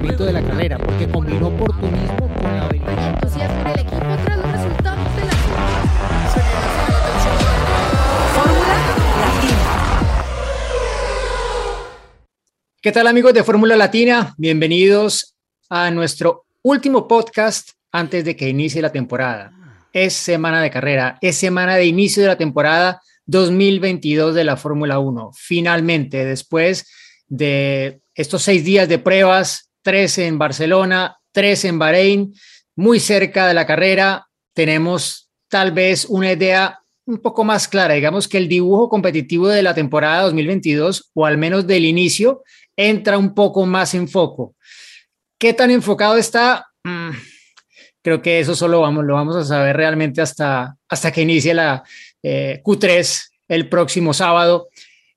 funcionamiento de la carrera, porque combinó oportunismo con la habilidad. entusiasmo en el equipo tras los resultados de la Fórmula Latina. ¿Qué tal amigos de Fórmula Latina? Bienvenidos a nuestro último podcast antes de que inicie la temporada. Es semana de carrera, es semana de inicio de la temporada 2022 de la Fórmula 1. Finalmente, después de estos seis días de pruebas, tres en Barcelona, tres en Bahrein, muy cerca de la carrera, tenemos tal vez una idea un poco más clara, digamos que el dibujo competitivo de la temporada 2022, o al menos del inicio, entra un poco más en foco. ¿Qué tan enfocado está? Mm, creo que eso solo vamos, lo vamos a saber realmente hasta, hasta que inicie la eh, Q3 el próximo sábado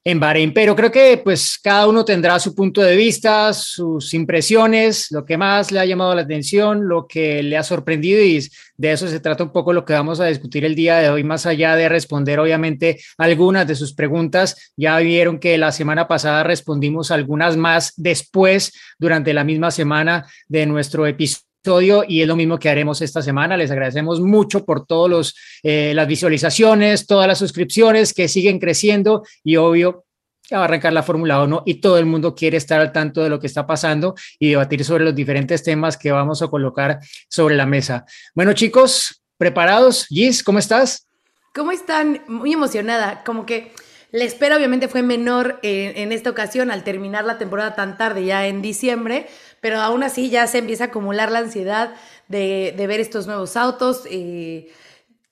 en Bahrein. Pero creo que pues cada uno tendrá su punto de vista, sus impresiones, lo que más le ha llamado la atención, lo que le ha sorprendido y de eso se trata un poco lo que vamos a discutir el día de hoy, más allá de responder obviamente algunas de sus preguntas. Ya vieron que la semana pasada respondimos algunas más después durante la misma semana de nuestro episodio y es lo mismo que haremos esta semana. Les agradecemos mucho por todas eh, las visualizaciones, todas las suscripciones que siguen creciendo y obvio va a arrancar la Fórmula 1 y todo el mundo quiere estar al tanto de lo que está pasando y debatir sobre los diferentes temas que vamos a colocar sobre la mesa. Bueno chicos, ¿preparados? Gis, ¿cómo estás? ¿Cómo están? Muy emocionada, como que la espera obviamente fue menor en, esta ocasión al terminar la temporada tan tarde, ya en diciembre, pero aún así ya se empieza a acumular la ansiedad de, ver estos nuevos autos, y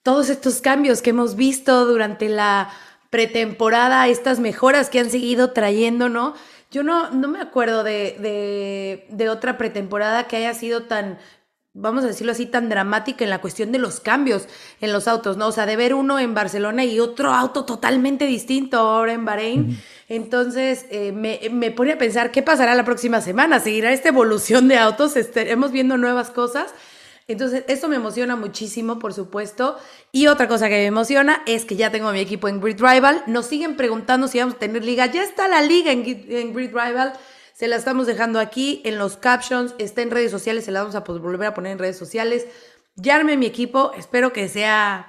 todos estos cambios que hemos visto durante la pretemporada, estas mejoras que han seguido trayendo, ¿no? Yo no, no me acuerdo de, de otra pretemporada que haya sido tan vamos a decirlo así, tan dramática en la cuestión de los cambios en los autos, ¿no? O sea, de ver uno en Barcelona y otro auto totalmente distinto ahora en Bahrein. Entonces, eh, me, me, pone a pensar, ¿qué pasará la próxima semana? ¿Seguirá esta evolución de autos? ¿Estaremos viendo nuevas cosas? Entonces, esto me emociona muchísimo, por supuesto. Y otra cosa que me emociona es que ya tengo mi equipo en Grid Rival. Nos siguen preguntando si vamos a tener liga. Ya está la liga en, en Grid Rival. Se la estamos dejando aquí en los captions, está en redes sociales, se la vamos a volver a poner en redes sociales. Ya mi equipo, espero que sea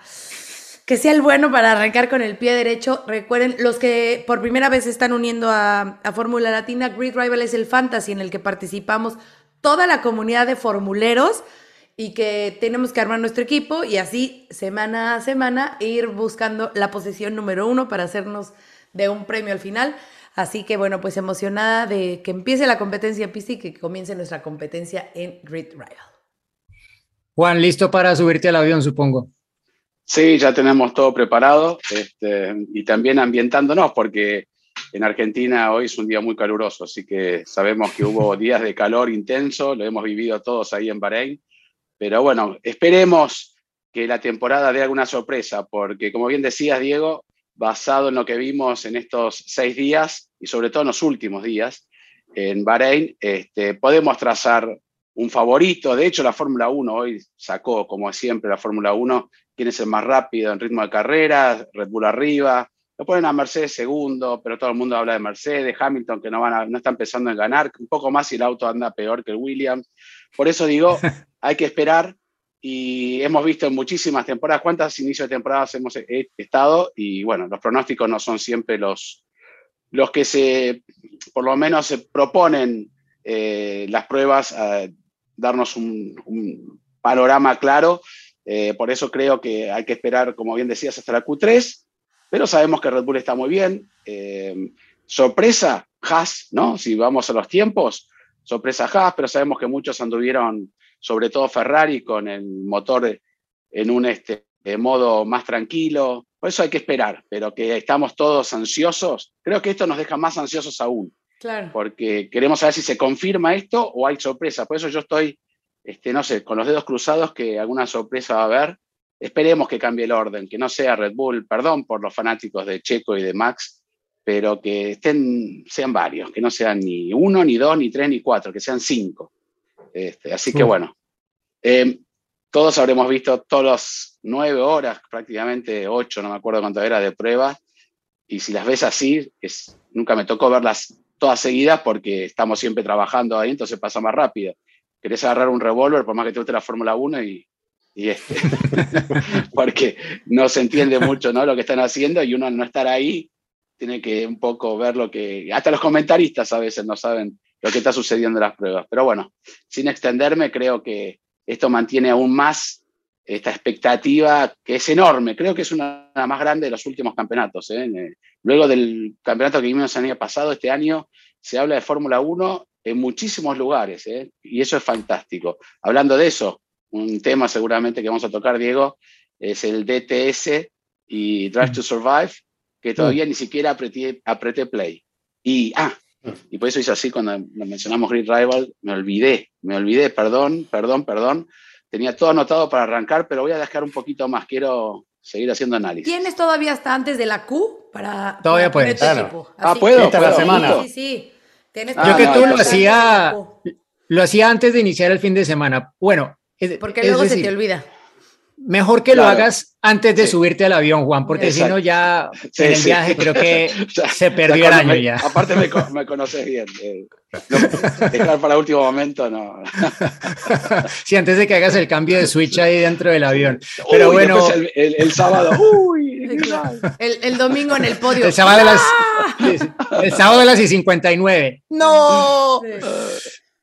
que sea el bueno para arrancar con el pie derecho. Recuerden, los que por primera vez se están uniendo a, a Fórmula Latina, Grid Rival es el fantasy en el que participamos toda la comunidad de formuleros y que tenemos que armar nuestro equipo y así semana a semana ir buscando la posición número uno para hacernos de un premio al final. Así que bueno, pues emocionada de que empiece la competencia en pista y que comience nuestra competencia en Grid Rival. Juan, listo para subirte al avión, supongo. Sí, ya tenemos todo preparado este, y también ambientándonos porque en Argentina hoy es un día muy caluroso, así que sabemos que hubo días de calor intenso, lo hemos vivido todos ahí en Bahrein, pero bueno, esperemos que la temporada dé alguna sorpresa, porque como bien decías, Diego, basado en lo que vimos en estos seis días y sobre todo en los últimos días en Bahrein, este, podemos trazar un favorito. De hecho, la Fórmula 1 hoy sacó, como siempre, la Fórmula 1, quién es el más rápido en ritmo de carrera, Red Bull arriba. Lo ponen a Mercedes segundo, pero todo el mundo habla de Mercedes, Hamilton que no, van no está empezando a ganar, un poco más si el auto anda peor que el Williams. Por eso digo, hay que esperar y hemos visto en muchísimas temporadas, cuántas inicios de temporadas hemos estado y bueno, los pronósticos no son siempre los, los que se, por lo menos se proponen eh, las pruebas a darnos un, panorama claro. Eh, por eso creo que hay que esperar, como bien decías, hasta la Q3, pero sabemos que Red Bull está muy bien. Eh, sorpresa, Haas, ¿no? Si vamos a los tiempos, sorpresa Haas, pero sabemos que muchos anduvieron sobre todo Ferrari con el motor en un este, modo más tranquilo. Por eso hay que esperar, pero que estamos todos ansiosos. Creo que esto nos deja más ansiosos aún. Claro. Porque queremos saber si se confirma esto o hay sorpresa. Por eso yo estoy, este, no sé, con los dedos cruzados que alguna sorpresa va a haber. Esperemos que cambie el orden, que no sea Red Bull, perdón por los fanáticos de Checo y de Max, pero que estén, sean varios, que no sean ni uno, ni dos, ni tres, ni cuatro, que sean cinco. Este, así que bueno, eh, todos habremos visto todas las nueve horas, prácticamente ocho, no me acuerdo cuánto era, de prueba. Y si las ves así, es, nunca me tocó verlas todas seguidas porque estamos siempre trabajando ahí, entonces pasa más rápido. Querés agarrar un revólver, por más que te guste la Fórmula 1, y, y este, porque no se entiende mucho ¿no? lo que están haciendo y uno no estar ahí tiene que un poco ver lo que, hasta los comentaristas a veces no saben lo que está sucediendo en las pruebas. Pero bueno, sin extenderme, creo que esto mantiene aún más esta expectativa que es enorme. Creo que es una de las más grandes de los últimos campeonatos. ¿eh? Luego del campeonato que vimos el año pasado, este año se habla de Fórmula 1 en muchísimos lugares ¿eh? y eso es fantástico. Hablando de eso, un tema seguramente que vamos a tocar, Diego, es el DTS y Drive to Survive, que todavía ni siquiera apreté, apreté play. Y, ah, y por eso hice así cuando mencionamos Grid Rival, me olvidé, me olvidé, perdón, perdón, perdón. Tenía todo anotado para arrancar, pero voy a dejar un poquito más. Quiero seguir haciendo análisis. ¿Tienes todavía hasta antes de la Q para. Todavía puedes. Ah, puedo. Esta la semana. Sí, sí. ¿Tienes Yo que tú lo hacía, lo hacía antes de iniciar el fin de semana. Bueno. Porque luego se te olvida. Mejor que lo hagas antes de subirte al avión, Juan, porque si no ya en el viaje creo que se perdió el año ya. Aparte me, conoces bien. Eh, dejar para último momento, no. sí, antes de que hagas el cambio de switch ahí dentro del avión. Pero bueno. El, sábado, uy, el, domingo en el podio. El sábado, de las, ¡Ah! el sábado de las 59. ¡No!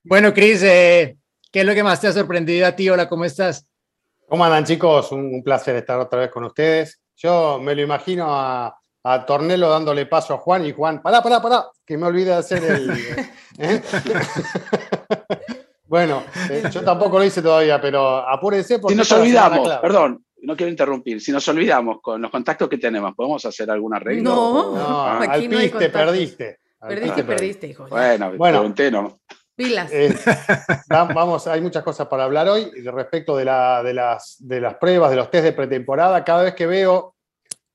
Bueno, Cris, eh, ¿qué es lo que más te ha sorprendido a ti? Hola, ¿cómo estás? ¿Cómo andan chicos? Un, placer estar otra vez con ustedes. Yo me lo imagino a, Tornelo dándole paso a Juan y Juan, pará, pará, pará, que me olvide de hacer el... ¿eh? bueno, eh, yo tampoco lo hice todavía, pero apúrense porque... Si nos olvidamos, perdón, no quiero interrumpir, si nos olvidamos con los contactos que tenemos, ¿podemos hacer algún arreglo? No, no, al piste, perdiste. Perdiste, perdiste, hijo. Bueno, bueno pregunté, ¿no? Eh, vamos, hay muchas cosas para hablar hoy respecto de, de, las, pruebas, de los test de pretemporada. Cada vez que veo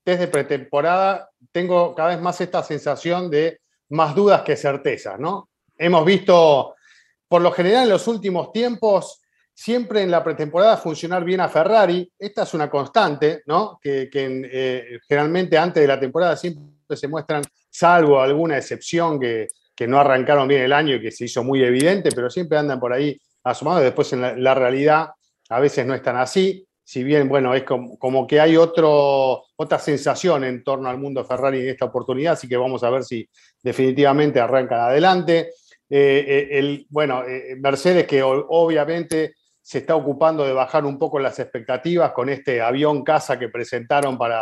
test de pretemporada, tengo cada vez más esta sensación de más dudas que certezas, ¿no? Hemos visto, por lo general en los últimos tiempos, siempre en la pretemporada funcionar bien a Ferrari. Esta es una constante, ¿no? Que, eh, generalmente antes de la temporada siempre se muestran, salvo alguna excepción que, que no arrancaron bien el año y que se hizo muy evidente, pero siempre andan por ahí asomados. Después en la, realidad a veces no están así. Si bien, bueno, es como, que hay otro, otra sensación en torno al mundo Ferrari en esta oportunidad, así que vamos a ver si definitivamente arrancan adelante. Eh, eh, el, bueno, eh, Mercedes que obviamente se está ocupando de bajar un poco las expectativas con este avión casa que presentaron para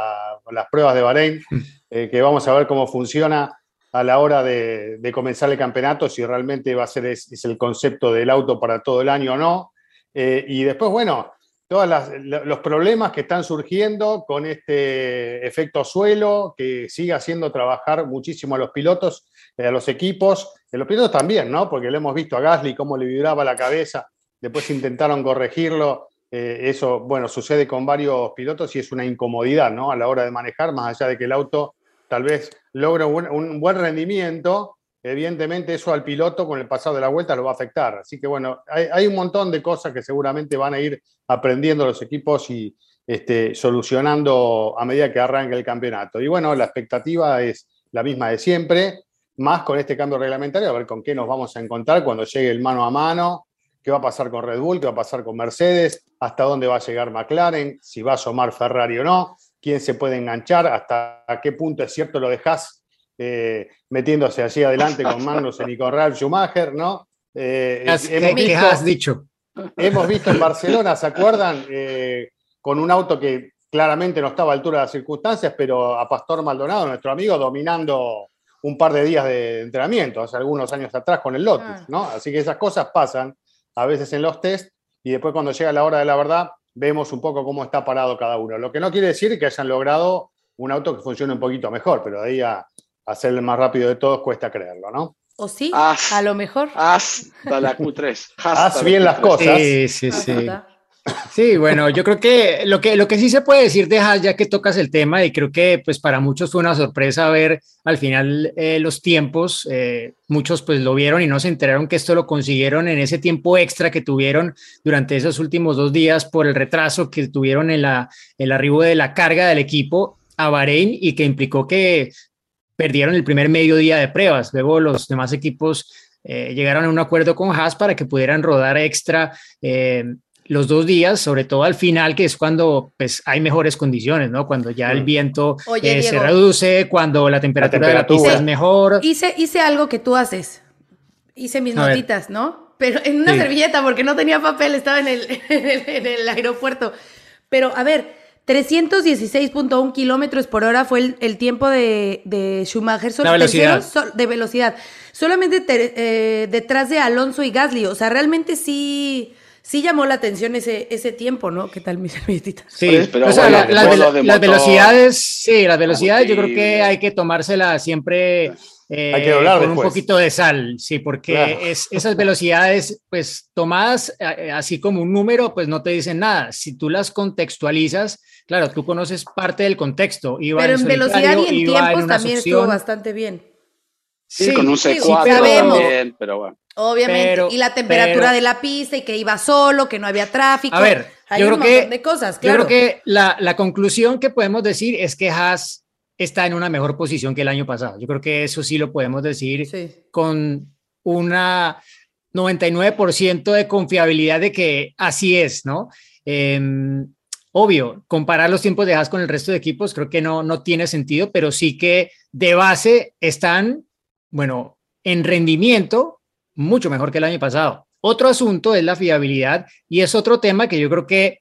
las pruebas de Bahrein, que vamos a ver cómo funciona a la hora de, comenzar el campeonato, si realmente va a ser es, el concepto del auto para todo el año o no. Eh, y después, bueno, todos los problemas que están surgiendo con este efecto suelo, que sigue haciendo trabajar muchísimo a los pilotos, eh, a los equipos, a los pilotos también, ¿no? Porque lo hemos visto a Gasly, cómo le vibraba la cabeza, después intentaron corregirlo. Eh, eso, bueno, sucede con varios pilotos y es una incomodidad, ¿no? A la hora de manejar, más allá de que el auto tal vez logra un, buen rendimiento, evidentemente eso al piloto con el pasado de la vuelta lo va a afectar. Así que bueno, hay, un montón de cosas que seguramente van a ir aprendiendo los equipos y este, solucionando a medida que arranque el campeonato. Y bueno, la expectativa es la misma de siempre, más con este cambio reglamentario, a ver con qué nos vamos a encontrar cuando llegue el mano a mano, qué va a pasar con Red Bull, qué va a pasar con Mercedes, hasta dónde va a llegar McLaren, si va a asomar Ferrari o no quién se puede enganchar, hasta qué punto es cierto lo dejas eh, metiéndose allí adelante con Magnussen y con Ralf Schumacher, ¿no? Eh, hemos visto, has dicho? Hemos visto en Barcelona, ¿se acuerdan? Eh, con un auto que claramente no estaba a altura de las circunstancias, pero a Pastor Maldonado, nuestro amigo, dominando un par de días de entrenamiento, hace algunos años atrás con el Lotus. ¿no? Así que esas cosas pasan a veces en los test y después cuando llega la hora de la verdad vemos un poco cómo está parado cada uno. Lo que no quiere decir que hayan logrado un auto que funcione un poquito mejor, pero de ahí a, hacer el más rápido de todos cuesta creerlo, ¿no? ¿O sí? a lo mejor. Hasta la Q3. Haz bien las cosas. Sí, sí, sí. Sí, bueno, yo creo que lo que, lo que sí se puede decir de Haas, ya que tocas el tema, y creo que pues para muchos fue una sorpresa ver al final eh, los tiempos, eh, muchos pues lo vieron y no se enteraron que esto lo consiguieron en ese tiempo extra que tuvieron durante esos últimos dos días por el retraso que tuvieron en la, el arribo de la carga del equipo a Bahrein y que implicó que perdieron el primer mediodía de pruebas. Luego los demás equipos eh, llegaron a un acuerdo con Haas para que pudieran rodar extra los dos días, sobre todo al final, que es cuando pues, hay mejores condiciones, ¿no? Cuando ya el viento eh, se reduce, cuando la temperatura, de la pista es mejor. Hice, hice algo que tú haces. Hice mis notitas, ¿no? Pero en una servilleta, porque no tenía papel, estaba en el, en el aeropuerto. Pero, a ver, 316.1 kilómetros por hora fue el, tiempo de, Schumacher. La velocidad. de velocidad. Solamente eh, detrás de Alonso y Gasly. O sea, realmente sí, sí llamó la atención ese, ese tiempo, ¿no? ¿Qué tal, mi servilletita? Sí, pero o sea, las velocidades, sí, las velocidades yo creo que hay que tomárselas siempre hay que eh, con un poquito de sal, sí, porque es, esas velocidades, pues tomadas eh, así como un número, pues no te dicen nada. Si tú las contextualizas, claro, tú conoces parte del contexto. pero en, velocidad y en tiempos también estuvo bastante bien. Sí, con un C4 pero bueno. Obviamente, y la temperatura de la pista y que iba solo, que no había tráfico. A ver, yo creo que, de cosas, Yo creo que la, la conclusión que podemos decir es que Haas está en una mejor posición que el año pasado. Yo creo que eso sí lo podemos decir con una 99% de confiabilidad de que así es, ¿no? Em, obvio, comparar los tiempos de Haas con el resto de equipos creo que no, no tiene sentido, pero sí que de base están, bueno, en rendimiento mucho mejor que el año pasado. Otro asunto es la fiabilidad y es otro tema que yo creo que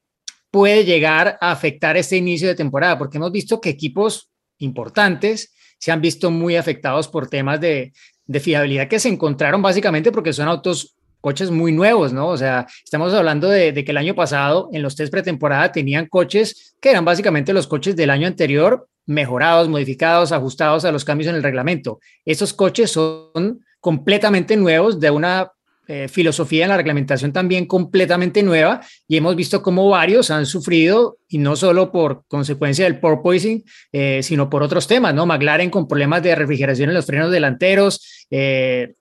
puede llegar a afectar este inicio de temporada, porque hemos visto que equipos importantes se han visto muy afectados por temas de, fiabilidad que se encontraron básicamente porque son autos coches muy nuevos, ¿no? O sea, estamos hablando de, de, que el año pasado en los test pretemporada tenían coches que eran básicamente los coches del año anterior, mejorados, modificados, ajustados a los cambios en el reglamento. Esos coches son completamente nuevos de una eh, filosofía en la reglamentación también completamente nueva y hemos visto cómo varios han sufrido y no solo por consecuencia del porpoising, eh, sino por otros temas, ¿no? McLaren con problemas de refrigeración en los frenos delanteros, eh,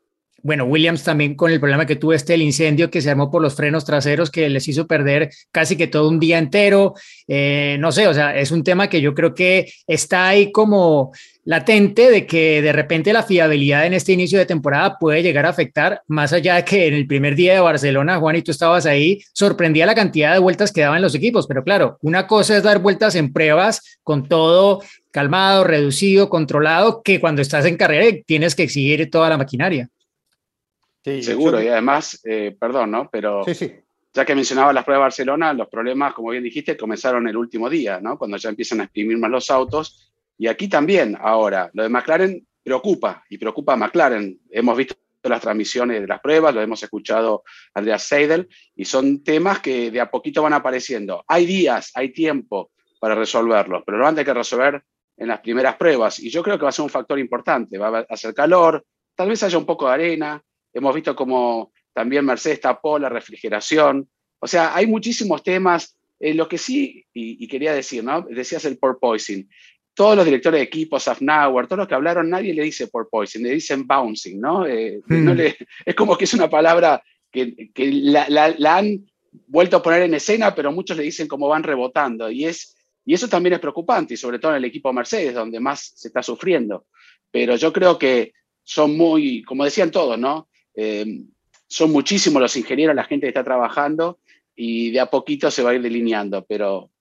bueno, Williams también con el problema que tuvo este, el incendio que se armó por los frenos traseros que les hizo perder casi que todo un día entero. Eh, no sé, o sea, es un tema que yo creo que está ahí como latente de que de repente la fiabilidad en este inicio de temporada puede llegar a afectar, más allá de que en el primer día de Barcelona, Juan, y tú estabas ahí, sorprendía la cantidad de vueltas que daban los equipos, pero claro, una cosa es dar vueltas en pruebas con todo calmado, reducido, controlado, que cuando estás en carrera tienes que exigir toda la maquinaria. Seguro, y además, eh, perdón, ¿no? Pero ya que mencionaba las pruebas de Barcelona, los problemas, como bien dijiste, comenzaron el último día, ¿no? Cuando ya empiezan a exprimir más los autos. Y aquí también, ahora, lo de McLaren preocupa, y preocupa a McLaren. Hemos visto las transmisiones de las pruebas, lo hemos escuchado a Andreas Seidel, y son temas que de a poquito van apareciendo. Hay días, hay tiempo para resolverlos, pero lo van a tener que resolver en las primeras pruebas. Y yo creo que va a ser un factor importante. Va a hacer calor, tal vez haya un poco de arena, Hemos visto como también Mercedes tapó la refrigeración. O sea, hay muchísimos temas. Eh, lo que sí, y, quería decir, ¿no? Decías el porpoising. Todos los directores de equipos, Safnauer, todos los que hablaron, nadie le dice porpoising, le dicen bouncing, ¿no? Eh, hmm. es como que es una palabra que, la, han vuelto a poner en escena, pero muchos le dicen cómo van rebotando. Y, es, y eso también es preocupante, y sobre todo en el equipo Mercedes, donde más se está sufriendo. Pero yo creo que son muy, como decían todos, ¿no? Eh, son muchísimos los ingenieros, la gente que está trabajando y de a poquito se va a ir delineando, pero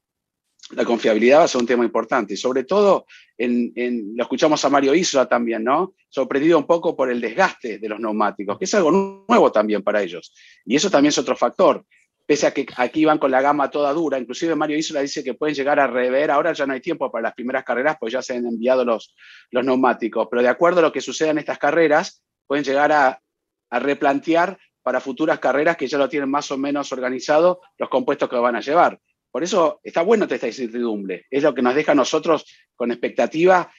la confiabilidad va a ser un tema importante sobre todo lo escuchamos a Mario Isola también, ¿no? Sorprendido un poco por el desgaste de los neumáticos, que es algo nuevo también para ellos. Y eso también es otro factor. Pese a que aquí van con la gama toda dura, inclusive Mario Isola dice que pueden llegar a rever, ahora ya no hay tiempo para las primeras carreras, pues ya se han enviado los, los neumáticos, pero de acuerdo a lo que suceda en estas carreras, pueden llegar a a replantear para futuras carreras que ya lo tienen más o menos organizado los compuestos que van a llevar. Por eso está bueno esta incertidumbre. Es lo que nos deja a nosotros con expectativa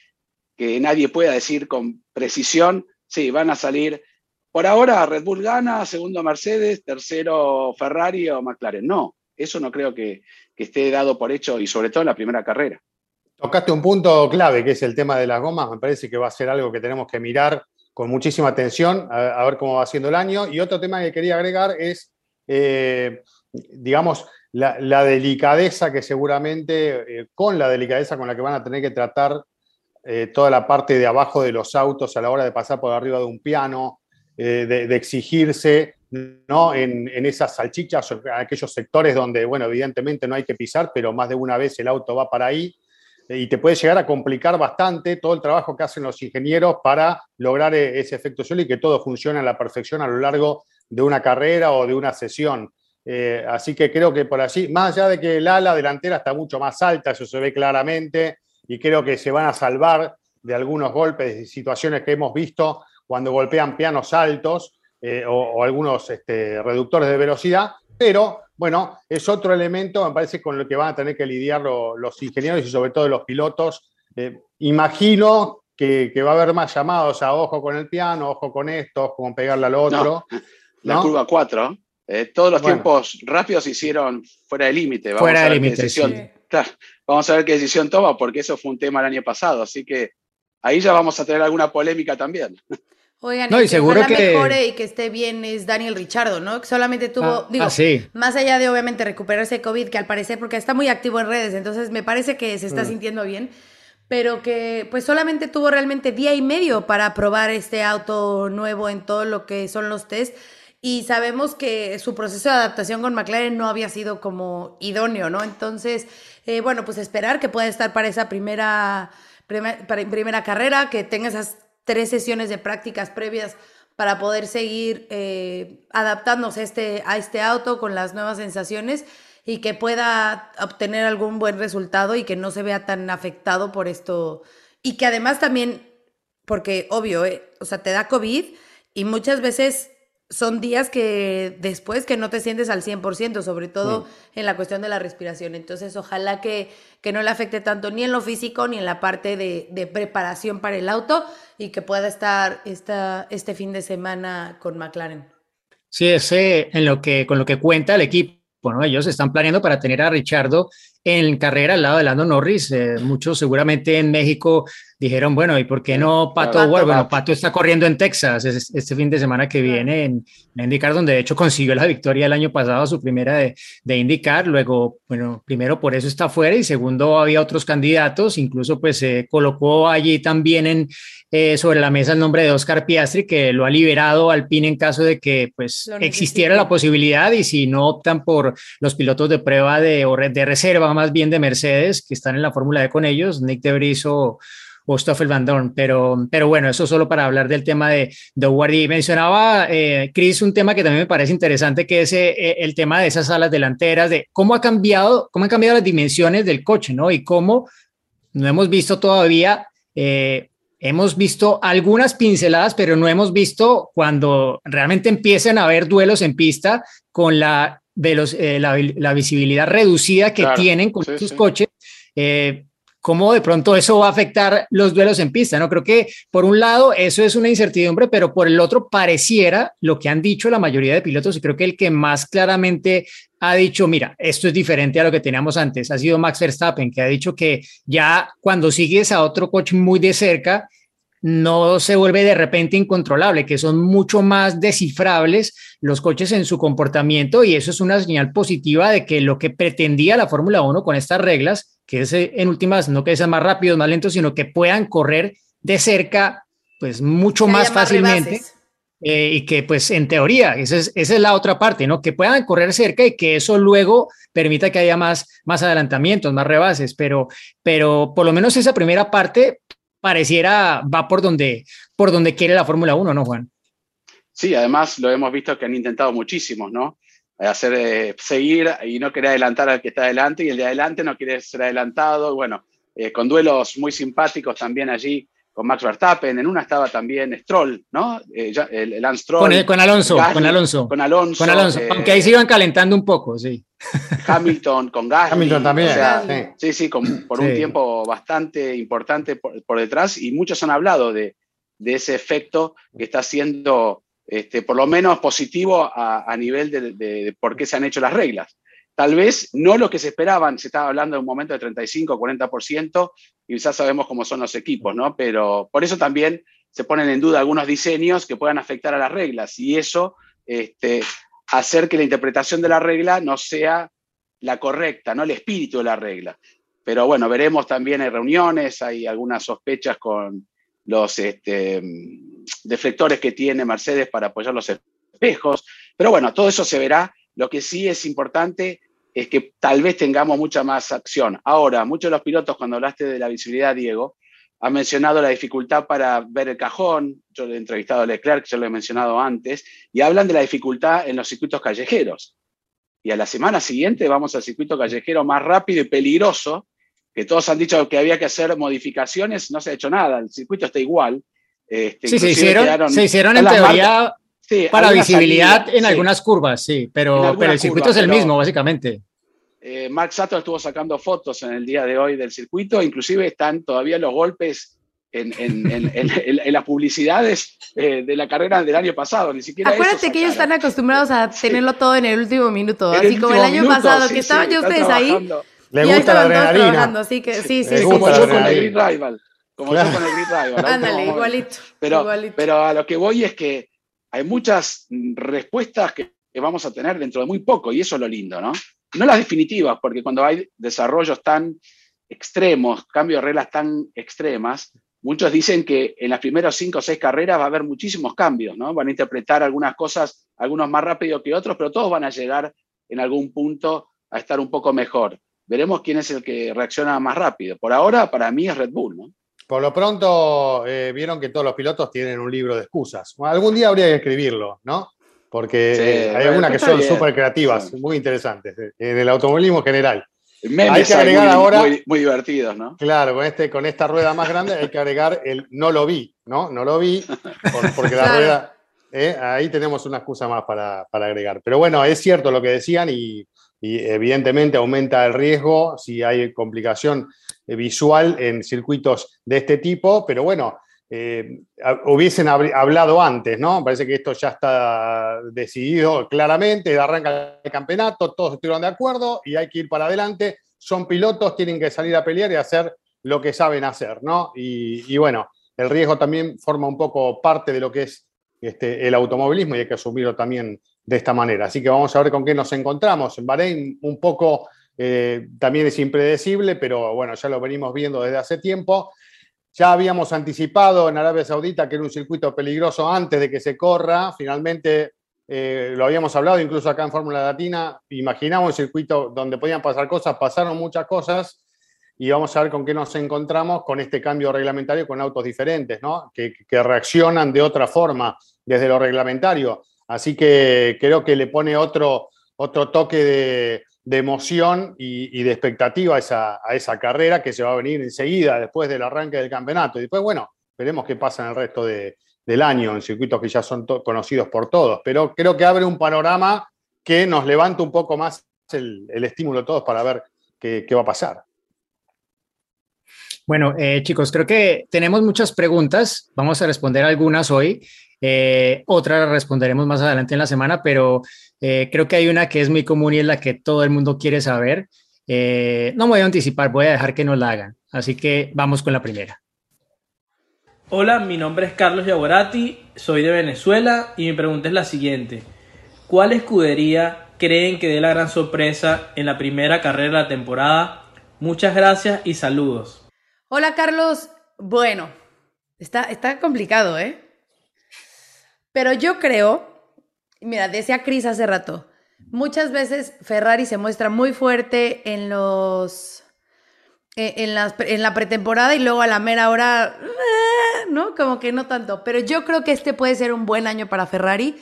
que nadie pueda decir con precisión, sí, van a salir. Por ahora Red Bull gana, segundo Mercedes, tercero Ferrari o McLaren. No, eso no creo que, que esté dado por hecho y sobre todo en la primera carrera. Tocaste un punto clave, que es el tema de las gomas. Me parece que va a ser algo que tenemos que mirar con muchísima atención a, ver cómo va siendo el año. Y otro tema que quería agregar es, eh, digamos, la, delicadeza que seguramente, eh, con la delicadeza con la que van a tener que tratar eh, toda la parte de abajo de los autos a la hora de pasar por arriba de un piano, de, exigirse ¿no? En, esas salchichas, en aquellos sectores donde, bueno, evidentemente no hay que pisar, pero más de una vez el auto va para ahí y te puede llegar a complicar bastante todo el trabajo que hacen los ingenieros para lograr ese efecto suelo y que todo funcione a la perfección a lo largo de una carrera o de una sesión. así que creo que por allí, más allá de que el ala delantera está mucho más alta, eso se ve claramente, y creo que se van a salvar de algunos golpes y situaciones que hemos visto cuando golpean pianos altos eh, o, algunos este, reductores de velocidad, pero bueno, es otro elemento, me parece, con el que van a tener que lidiar los ingenieros y sobre todo los pilotos. Eh, imagino que, va a haber más llamados a ojo con el piano, ojo con esto, ojo con pegarle al otro. la curva 4, eh, todos los tiempos rápidos se hicieron fuera de límite. Fuera de límite, vamos a ver qué decisión toma, porque eso fue un tema el año pasado, así que ahí ya vamos a tener alguna polémica también. Oigan, no, y, seguro que mejore y que esté bien es Daniel Richardo, ¿no? Que solamente tuvo, ah, digo, ah, más allá de obviamente recuperarse de COVID, que al parecer, porque está muy activo en redes, entonces me parece que se está mm. sintiendo bien, pero que pues solamente tuvo realmente día y medio para probar este auto nuevo en todo lo que son los test y sabemos que su proceso de adaptación con McLaren no había sido como idóneo, ¿no? Entonces, eh, bueno, pues esperar que pueda estar para esa primera, primera carrera, que tenga esas tres sesiones de prácticas previas para poder seguir eh, adaptándose a este, a este auto con las nuevas sensaciones y que pueda obtener algún buen resultado y que no se vea tan afectado por esto. Y que además también, porque obvio, eh, o sea, te da COVID y muchas veces son días que después que no te sientes al 100%, sobre todo en la cuestión de la respiración. Entonces, ojalá que, que, no le afecte tanto ni en lo físico ni en la parte de, de preparación para el auto y que pueda estar esta, este fin de semana con McLaren. Sí, ese en lo que, con lo que cuenta el equipo. Bueno, ellos están planeando para tener a Richardo en carrera al lado de Lando Norris. Eh, muchos seguramente en México dijeron, bueno, ¿y por qué no Pato, Bueno, Pato está corriendo en Texas este fin de semana que viene en, IndyCar, donde de hecho consiguió la victoria el año pasado, su primera de, de IndyCar. Luego, bueno, primero por eso está fuera y segundo había otros candidatos. Incluso pues se colocó allí también en, eh, sobre la mesa el nombre de Oscar Piastri, que lo ha liberado al PIN en caso de que pues existiera la posibilidad. Y si no optan por los pilotos de prueba de, de reserva, más bien de Mercedes, que están en la Fórmula E con ellos, Nick De o o Stoffel Van Dorn, pero, pero bueno, eso solo para hablar del tema de, de Y mencionaba, eh, Chris, un tema que también me parece interesante, que es eh, el tema de esas alas delanteras, de cómo ha cambiado, cómo han cambiado las dimensiones del coche, ¿no? Y cómo no hemos visto todavía, eh, hemos visto algunas pinceladas, pero no hemos visto cuando realmente empiecen a haber duelos en pista con la, la, visibilidad reducida que tienen con sus coches cómo de pronto eso va a afectar los duelos en pista, ¿no? Creo que por un lado eso es una incertidumbre, pero por el otro pareciera lo que han dicho la mayoría de pilotos y creo que el que más claramente ha dicho, mira, esto es diferente a lo que teníamos antes, ha sido Max Verstappen, que ha dicho que ya cuando sigues a otro coche muy de cerca, no se vuelve de repente incontrolable, que son mucho más descifrables los coches en su comportamiento y eso es una señal positiva de que lo que pretendía la Fórmula 1 con estas reglas, que es eh, en últimas no que sean más rápidos, más lentos, sino que puedan correr de cerca pues mucho más fácilmente. Eh, y que pues en teoría, esa es, esa es la otra parte, ¿no? Que puedan correr cerca y que eso luego permita que haya más, más adelantamientos, más rebases, pero, pero por lo menos esa primera parte pareciera va por donde, por donde quiere la Fórmula 1, ¿no, Juan? Sí, además lo hemos visto que han intentado muchísimos, ¿no? Hacer, eh, seguir y no querer adelantar al que está adelante y el de adelante no quiere ser adelantado. Bueno, eh, con duelos muy simpáticos también allí con Max Verstappen, en una estaba también Stroll, ¿no? Eh, el, Lance Stroll. Con, Alonso, con Alonso. Con Alonso. Con Alonso, aunque ahí se iban calentando un poco, sí. Hamilton con Gasly. Hamilton también. sí, sí, por un tiempo bastante importante por, detrás y muchos han hablado de, ese efecto que está siendo este, por lo menos positivo a, nivel de, por qué se han hecho las reglas. Tal vez no lo que se esperaban, se estaba hablando de un momento de 35 o 40%, y ya sabemos cómo son los equipos, ¿no? Pero por eso también se ponen en duda algunos diseños que puedan afectar a las reglas, y eso este, hacer que la interpretación de la regla no sea la correcta, no el espíritu de la regla. pero bueno, veremos también, hay reuniones, hay algunas sospechas con los este, deflectores que tiene Mercedes para apoyar los espejos, pero bueno, todo eso se verá. Lo que sí es importante es que tal vez tengamos mucha más acción. Ahora, muchos de los pilotos, cuando hablaste de la visibilidad, Diego, han mencionado la dificultad para ver el cajón. Yo le he entrevistado a Leclerc, ya lo he mencionado antes, y hablan de la dificultad en los circuitos callejeros. Y a la semana siguiente vamos al circuito callejero más rápido y peligroso, que todos han dicho que había que hacer modificaciones, no se ha hecho nada, el circuito está igual. Este, sí, se hicieron, se hicieron en teoría para visibilidad en algunas curvas, sí, pero, pero el circuito es el mismo, básicamente. Eh, Mark Sato estuvo sacando fotos en el día de hoy del circuito, inclusive están todavía los golpes en, las publicidades eh, de la carrera del año pasado, ni siquiera Acuérdate que ellos están acostumbrados a tenerlo todo en el último minuto, así como el año pasado, que estaban ya ustedes ahí. Le gusta la adrenalina. Así que sí, sí, sí. Como yo con el Green Rival. Como yo con el Green Rival. Ándale, igualito. Pero, pero a lo que voy es que hay muchas respuestas que, vamos a tener dentro de muy poco, y eso es lo lindo, ¿no? No las definitivas, porque cuando hay desarrollos tan extremos, cambios de reglas tan extremas, muchos dicen que en las primeras cinco o seis carreras va a haber muchísimos cambios, ¿no? Van a interpretar algunas cosas, algunos más rápido que otros, pero todos van a llegar en algún punto a estar un poco mejor. Veremos quién es el que reacciona más rápido. Por ahora, para mí es Red Bull, ¿no? Por lo pronto, eh, vieron que todos los pilotos tienen un libro de excusas. algún día habría que escribirlo, ¿no? Porque eh, hay algunas que son súper creativas, muy interesantes, eh, en el automovilismo en general. hay que agregar ahora. Muy, divertidos, ¿no? Claro, con, este, con esta rueda más grande hay que agregar el no lo vi, ¿no? No lo vi, porque la rueda. ahí tenemos una excusa más para, para, agregar. Pero bueno, es cierto lo que decían y, y evidentemente aumenta el riesgo si hay complicación eh, visual en circuitos de este tipo, pero bueno, eh, hubiesen hablado antes, ¿no? Parece que esto ya está decidido claramente, arranca el campeonato, todos estuvieron de acuerdo y hay que ir para adelante. Son pilotos, tienen que salir a pelear y hacer lo que saben hacer, ¿no? Y, bueno, el riesgo también forma un poco parte de lo que es este, el automovilismo y hay que asumirlo también de esta manera. Así que vamos a ver con qué nos encontramos. En Bahrein un poco eh, también es impredecible, pero bueno, ya lo venimos viendo desde hace tiempo. Ya habíamos anticipado en Arabia Saudita que era un circuito peligroso antes de que se corra. Finalmente eh, lo habíamos hablado incluso acá en Fórmula Latina. Imaginamos un circuito donde podían pasar cosas, pasaron muchas cosas y vamos a ver con qué nos encontramos con este cambio reglamentario con autos diferentes, ¿no? que, que reaccionan de otra forma desde lo reglamentario. Así que creo que le pone otro, otro toque de, emoción y, de expectativa a esa, carrera que se va a venir enseguida después del arranque del campeonato. Y después, bueno, veremos qué pasa en el resto del año, en circuitos que ya son conocidos por todos. Pero creo que abre un panorama que nos levanta un poco más el, estímulo de todos para ver qué, va a pasar. Bueno, eh, chicos, creo que tenemos muchas preguntas. Vamos a responder algunas hoy. Eh, otra responderemos más adelante en la semana, pero eh, creo que hay una que es muy común y es la que todo el mundo quiere saber. Eh, no me voy a anticipar, voy a dejar que nos la hagan. Así que vamos con la primera. Hola, mi nombre es Carlos Yaguarati, soy de Venezuela y mi pregunta es la siguiente. ¿Cuál escudería creen que dé la gran sorpresa en la primera carrera de la temporada? Muchas gracias y saludos. Hola Carlos, bueno, está, está complicado, ¿eh? Pero yo creo, mira, decía Cris hace rato, muchas veces Ferrari se muestra muy fuerte en los... En, en la pretemporada y luego a la mera hora, eh, ¿no? Como que no tanto. Pero yo creo que este puede ser un buen año para Ferrari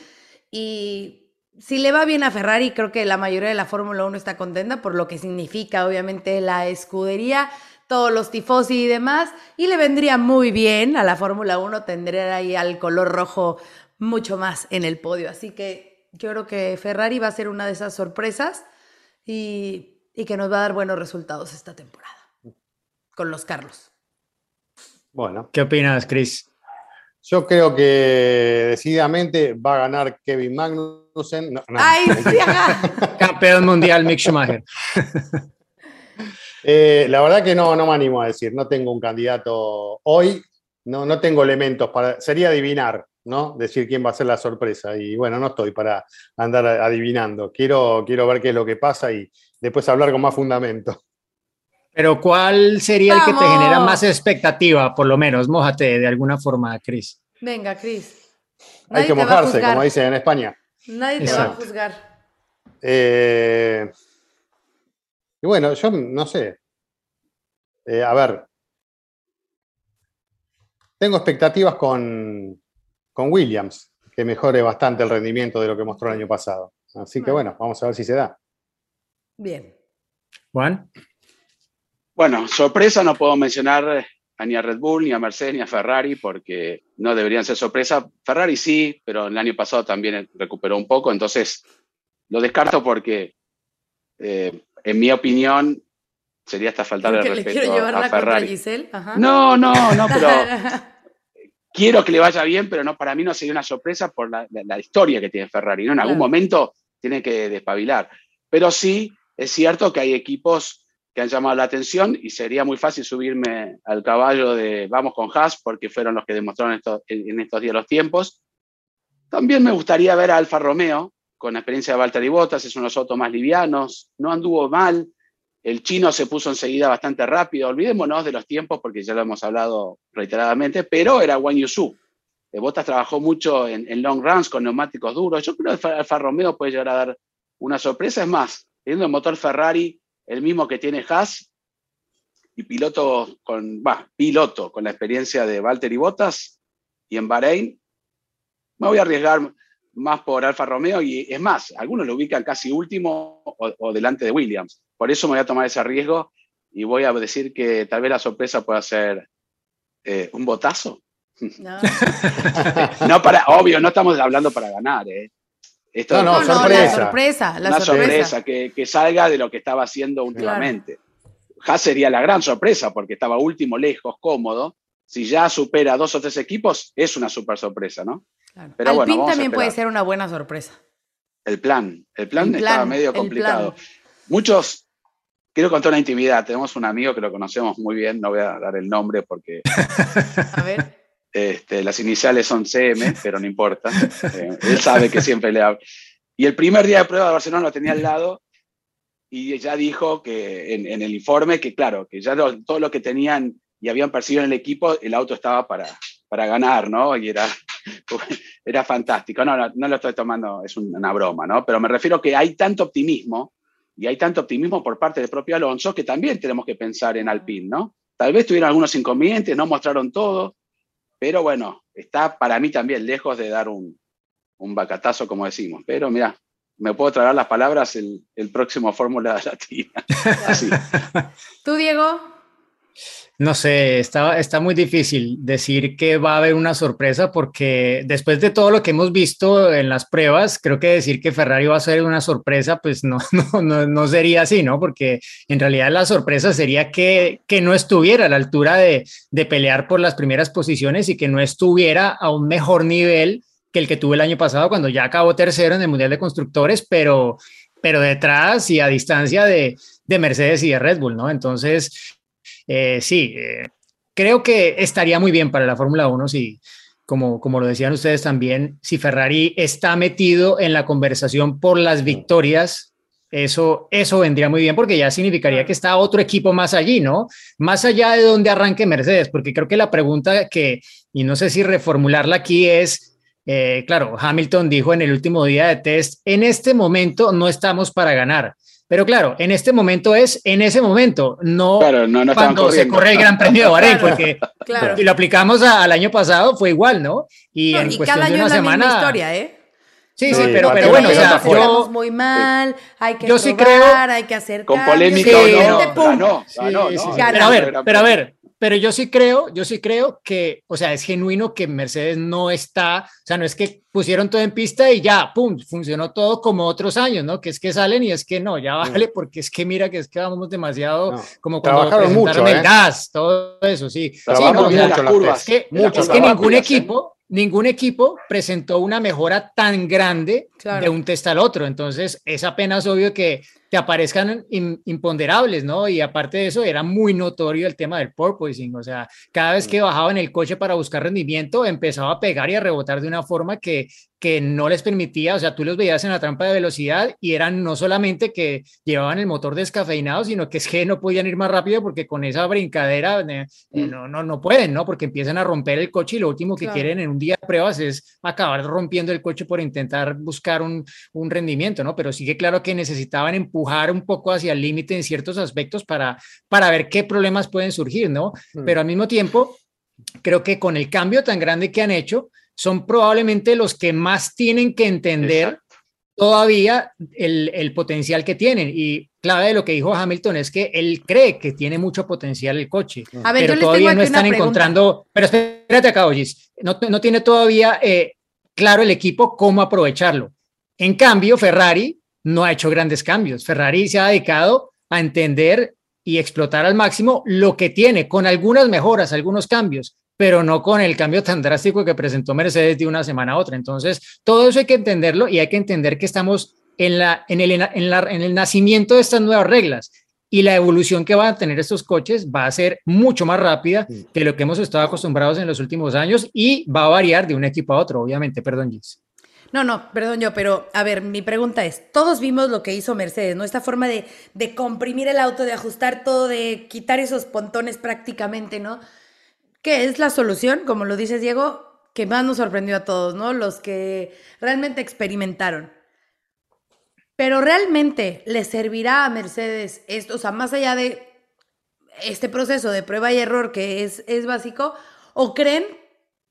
y si le va bien a Ferrari, creo que la mayoría de la Fórmula 1 está contenta por lo que significa, obviamente, la escudería, todos los tifosi y demás. Y le vendría muy bien a la Fórmula 1 tendría ahí al color rojo mucho más en el podio. Así que yo creo que Ferrari va a ser una de esas sorpresas y, que nos va a dar buenos resultados esta temporada con los Carlos. Bueno. ¿Qué opinas, Chris? Yo creo que decididamente va a ganar Kevin Magnussen. ¡Ay, sí, Campeón mundial Mick Schumacher. Eh, la verdad que no, no me animo a decir, no tengo un candidato hoy, no, no tengo elementos para. Sería adivinar. ¿No? Decir quién va a ser la sorpresa. Y bueno, no estoy para andar adivinando. Quiero, quiero ver qué es lo que pasa y después hablar con más fundamento. Pero ¿cuál sería el que te genera más expectativa, por lo menos? Mójate de alguna forma, Cris. Venga, Cris. Hay que mojarse, como dicen en España. Nadie te Exacto. va a juzgar. Eh, y bueno, yo no sé. Eh, a ver. Tengo expectativas con, con Williams, que mejore bastante el rendimiento de lo que mostró el año pasado. Así que bueno, vamos a ver si se da. Bien. Juan. Bueno, sorpresa no puedo mencionar a ni a Red Bull, ni a Mercedes, ni a Ferrari, porque no deberían ser sorpresa. Ferrari sí, pero el año pasado también recuperó un poco, entonces lo descarto porque, eh, en mi opinión, sería hasta faltarle el le respeto quiero llevar a Ferrari. Giselle. Ajá. No, no, no, pero quiero que le vaya bien, pero no, para mí no sería una sorpresa por la, la- la historia que tiene Ferrari. ¿no? En algún momento tiene que despabilar. Pero sí, es cierto que hay equipos que han llamado la atención y sería muy fácil subirme al caballo de vamos con Haas porque fueron los que demostraron esto- en, en estos días los tiempos. También me gustaría ver a Alfa Romeo con la experiencia de Valtteri Bottas, es uno de los autos más livianos, no anduvo mal, el chino se puso enseguida bastante rápido. Olvidémonos de los tiempos porque ya lo hemos hablado reiteradamente, pero era Wang Yusu. Eh, Bottas trabajó mucho en, long runs con neumáticos duros. Yo creo que Alfa, Romeo puede llegar a dar una sorpresa. Es más, teniendo el motor Ferrari, el mismo que tiene Haas, y piloto con, piloto con la experiencia de Valtteri Bottas y en Bahrein, me voy a arriesgar más por Alfa Romeo y es más, algunos lo ubican casi último o delante de Williams. Por eso me voy a tomar ese riesgo y voy a decir que tal vez la sorpresa pueda ser eh, un botazo. No. No para, obvio, no estamos hablando para ganar, ¿eh? Esto No, no, es la sorpresa. sorpresa. La una sorpresa. sorpresa, que, que salga de lo que estaba haciendo últimamente. Haas sería la gran sorpresa porque estaba último, lejos, cómodo. Si ya supera dos o tres equipos, es una super sorpresa, ¿no? Claro. Pero bueno, Alpine vamos a también puede ser una buena sorpresa. El plan. El plan El estaba plan, medio el complicado. plan. Muchos, quiero contar una intimidad. Tenemos un amigo que lo conocemos muy bien, no voy a dar el nombre porque A ver. este, las iniciales son CM, pero no importa. Eh, él sabe que siempre le hablo. Y el primer día de prueba de Barcelona lo tenía al lado y ya dijo que en, en el informe que, claro, que ya lo- todo lo que tenían y habían percibido en el equipo, el auto estaba para, para ganar, ¿no? Y era, era fantástico. No, no, no lo estoy tomando, es un- una broma, ¿no? Pero me refiero que hay tanto optimismo y hay tanto optimismo por parte del propio Alonso que también tenemos que pensar en Alpine, ¿no? Tal vez tuvieron algunos inconvenientes, no mostraron todo, pero bueno, está para mí también lejos de dar un, un bacatazo, como decimos. Pero mira, me puedo tragar las palabras el, el próximo Fórmula Latina. Así. ¿Tú, Diego? No sé, está, está muy difícil decir que va a haber una sorpresa porque después de todo lo que hemos visto en las pruebas, creo que decir que Ferrari va a ser una sorpresa, pues no, no, no, no sería así, ¿no? Porque en realidad la sorpresa sería que, que no estuviera a la altura de, de pelear por las primeras posiciones y que no estuviera a un mejor nivel que el que tuvo el año pasado cuando ya acabó tercero en el Mundial de Constructores, pero, pero detrás y a distancia de, de Mercedes y de Red Bull, ¿no? Entonces, eh, sí, eh, creo que estaría muy bien para la Fórmula 1 si, como, como lo decían ustedes también, si Ferrari está metido en la conversación por las victorias, eso, eso vendría muy bien porque ya significaría que está otro equipo más allí, ¿no? Más allá de donde arranque Mercedes, porque creo que la pregunta que, y no sé si reformularla aquí es, eh, claro, Hamilton dijo en el último día de test, en este momento no estamos para ganar. Pero claro, en este momento es en ese momento, no, Claro, no, no cuando se corre el Gran Premio de Bahrein, Claro. porque Claro. si lo aplicamos a- al año pasado fue igual, ¿no? Y No, en y cuestión cada de año una es la misma semana. historia, ¿eh? Sí, sí, y pero, pero bueno, o sea, yo, muy mal, hay que yo sí probar, creo- hay que hacer Con polémica Sí, o de no, Sí, ganó, sí, ¿no? sí. Pero a ver, pero a ver, pero yo sí creo, yo sí creo que, o sea, es genuino que Mercedes no está, o sea, no es que pusieron todo en pista y ya, pum, funcionó todo como otros años, ¿no? Que es que salen y es que no, ya vale, porque es que mira que es que vamos demasiado No. como cuando Trabajaron presentaron mucho, el ¿eh? DAS, todo eso, sí. Sí, no, o bien sea, las las curvas. es que, Mucho es que trabajo. ningún ¿eh? equipo, ningún equipo presentó una mejora tan grande Claro. de un test al otro. Entonces, es apenas obvio que te aparezcan imponderables, ¿no? Y aparte de eso, era muy notorio el tema del porpoising, o sea, cada vez que bajaba en el coche para buscar rendimiento, empezaba a pegar y a rebotar de una forma que que no les permitía, o sea, tú los veías en la trampa de velocidad y eran no solamente que llevaban el motor descafeinado, sino que es que no podían ir más rápido porque con esa brincadera eh, mm. no, no, no pueden, ¿no? Porque empiezan a romper el coche y lo último que quieren en un día de pruebas es acabar rompiendo el coche por intentar buscar un, un rendimiento, ¿no? Pero sí que claro que necesitaban empujar un poco hacia el límite en ciertos aspectos para, para ver qué problemas pueden surgir, ¿no? Mm. Pero al mismo tiempo, creo que con el cambio tan grande que han hecho, son probablemente los que más tienen que entender todavía el, potencial que tienen. Y clave de lo que dijo Hamilton es que él cree que tiene mucho potencial el coche, pero todavía no están encontrando, pero espérate acá, Ogis, no, no tiene todavía eh, claro el equipo cómo aprovecharlo. En cambio, Ferrari no ha hecho grandes cambios. Ferrari se ha dedicado a entender y explotar al máximo lo que tiene, con algunas mejoras, algunos cambios, pero no con el cambio tan drástico que presentó Mercedes de una semana a otra. Entonces, todo eso hay que entenderlo y hay que entender que estamos en, la, en, el, en, la, en el nacimiento de estas nuevas reglas y la evolución que van a tener estos coches va a ser mucho más rápida que lo que hemos estado acostumbrados en los últimos años y va a variar de un equipo a otro, obviamente. Perdón, Gis. No, no, perdón yo, pero a ver, mi pregunta es, todos vimos lo que hizo Mercedes, ¿no? Esta forma de, de comprimir el auto, de ajustar todo, de quitar esos pontones prácticamente, ¿no? ¿Qué es la solución, como lo dices Diego, que más nos sorprendió a todos, ¿no? Los que realmente experimentaron. Pero realmente le servirá a Mercedes esto, o sea, más allá de este proceso de prueba y error que es, es básico, o creen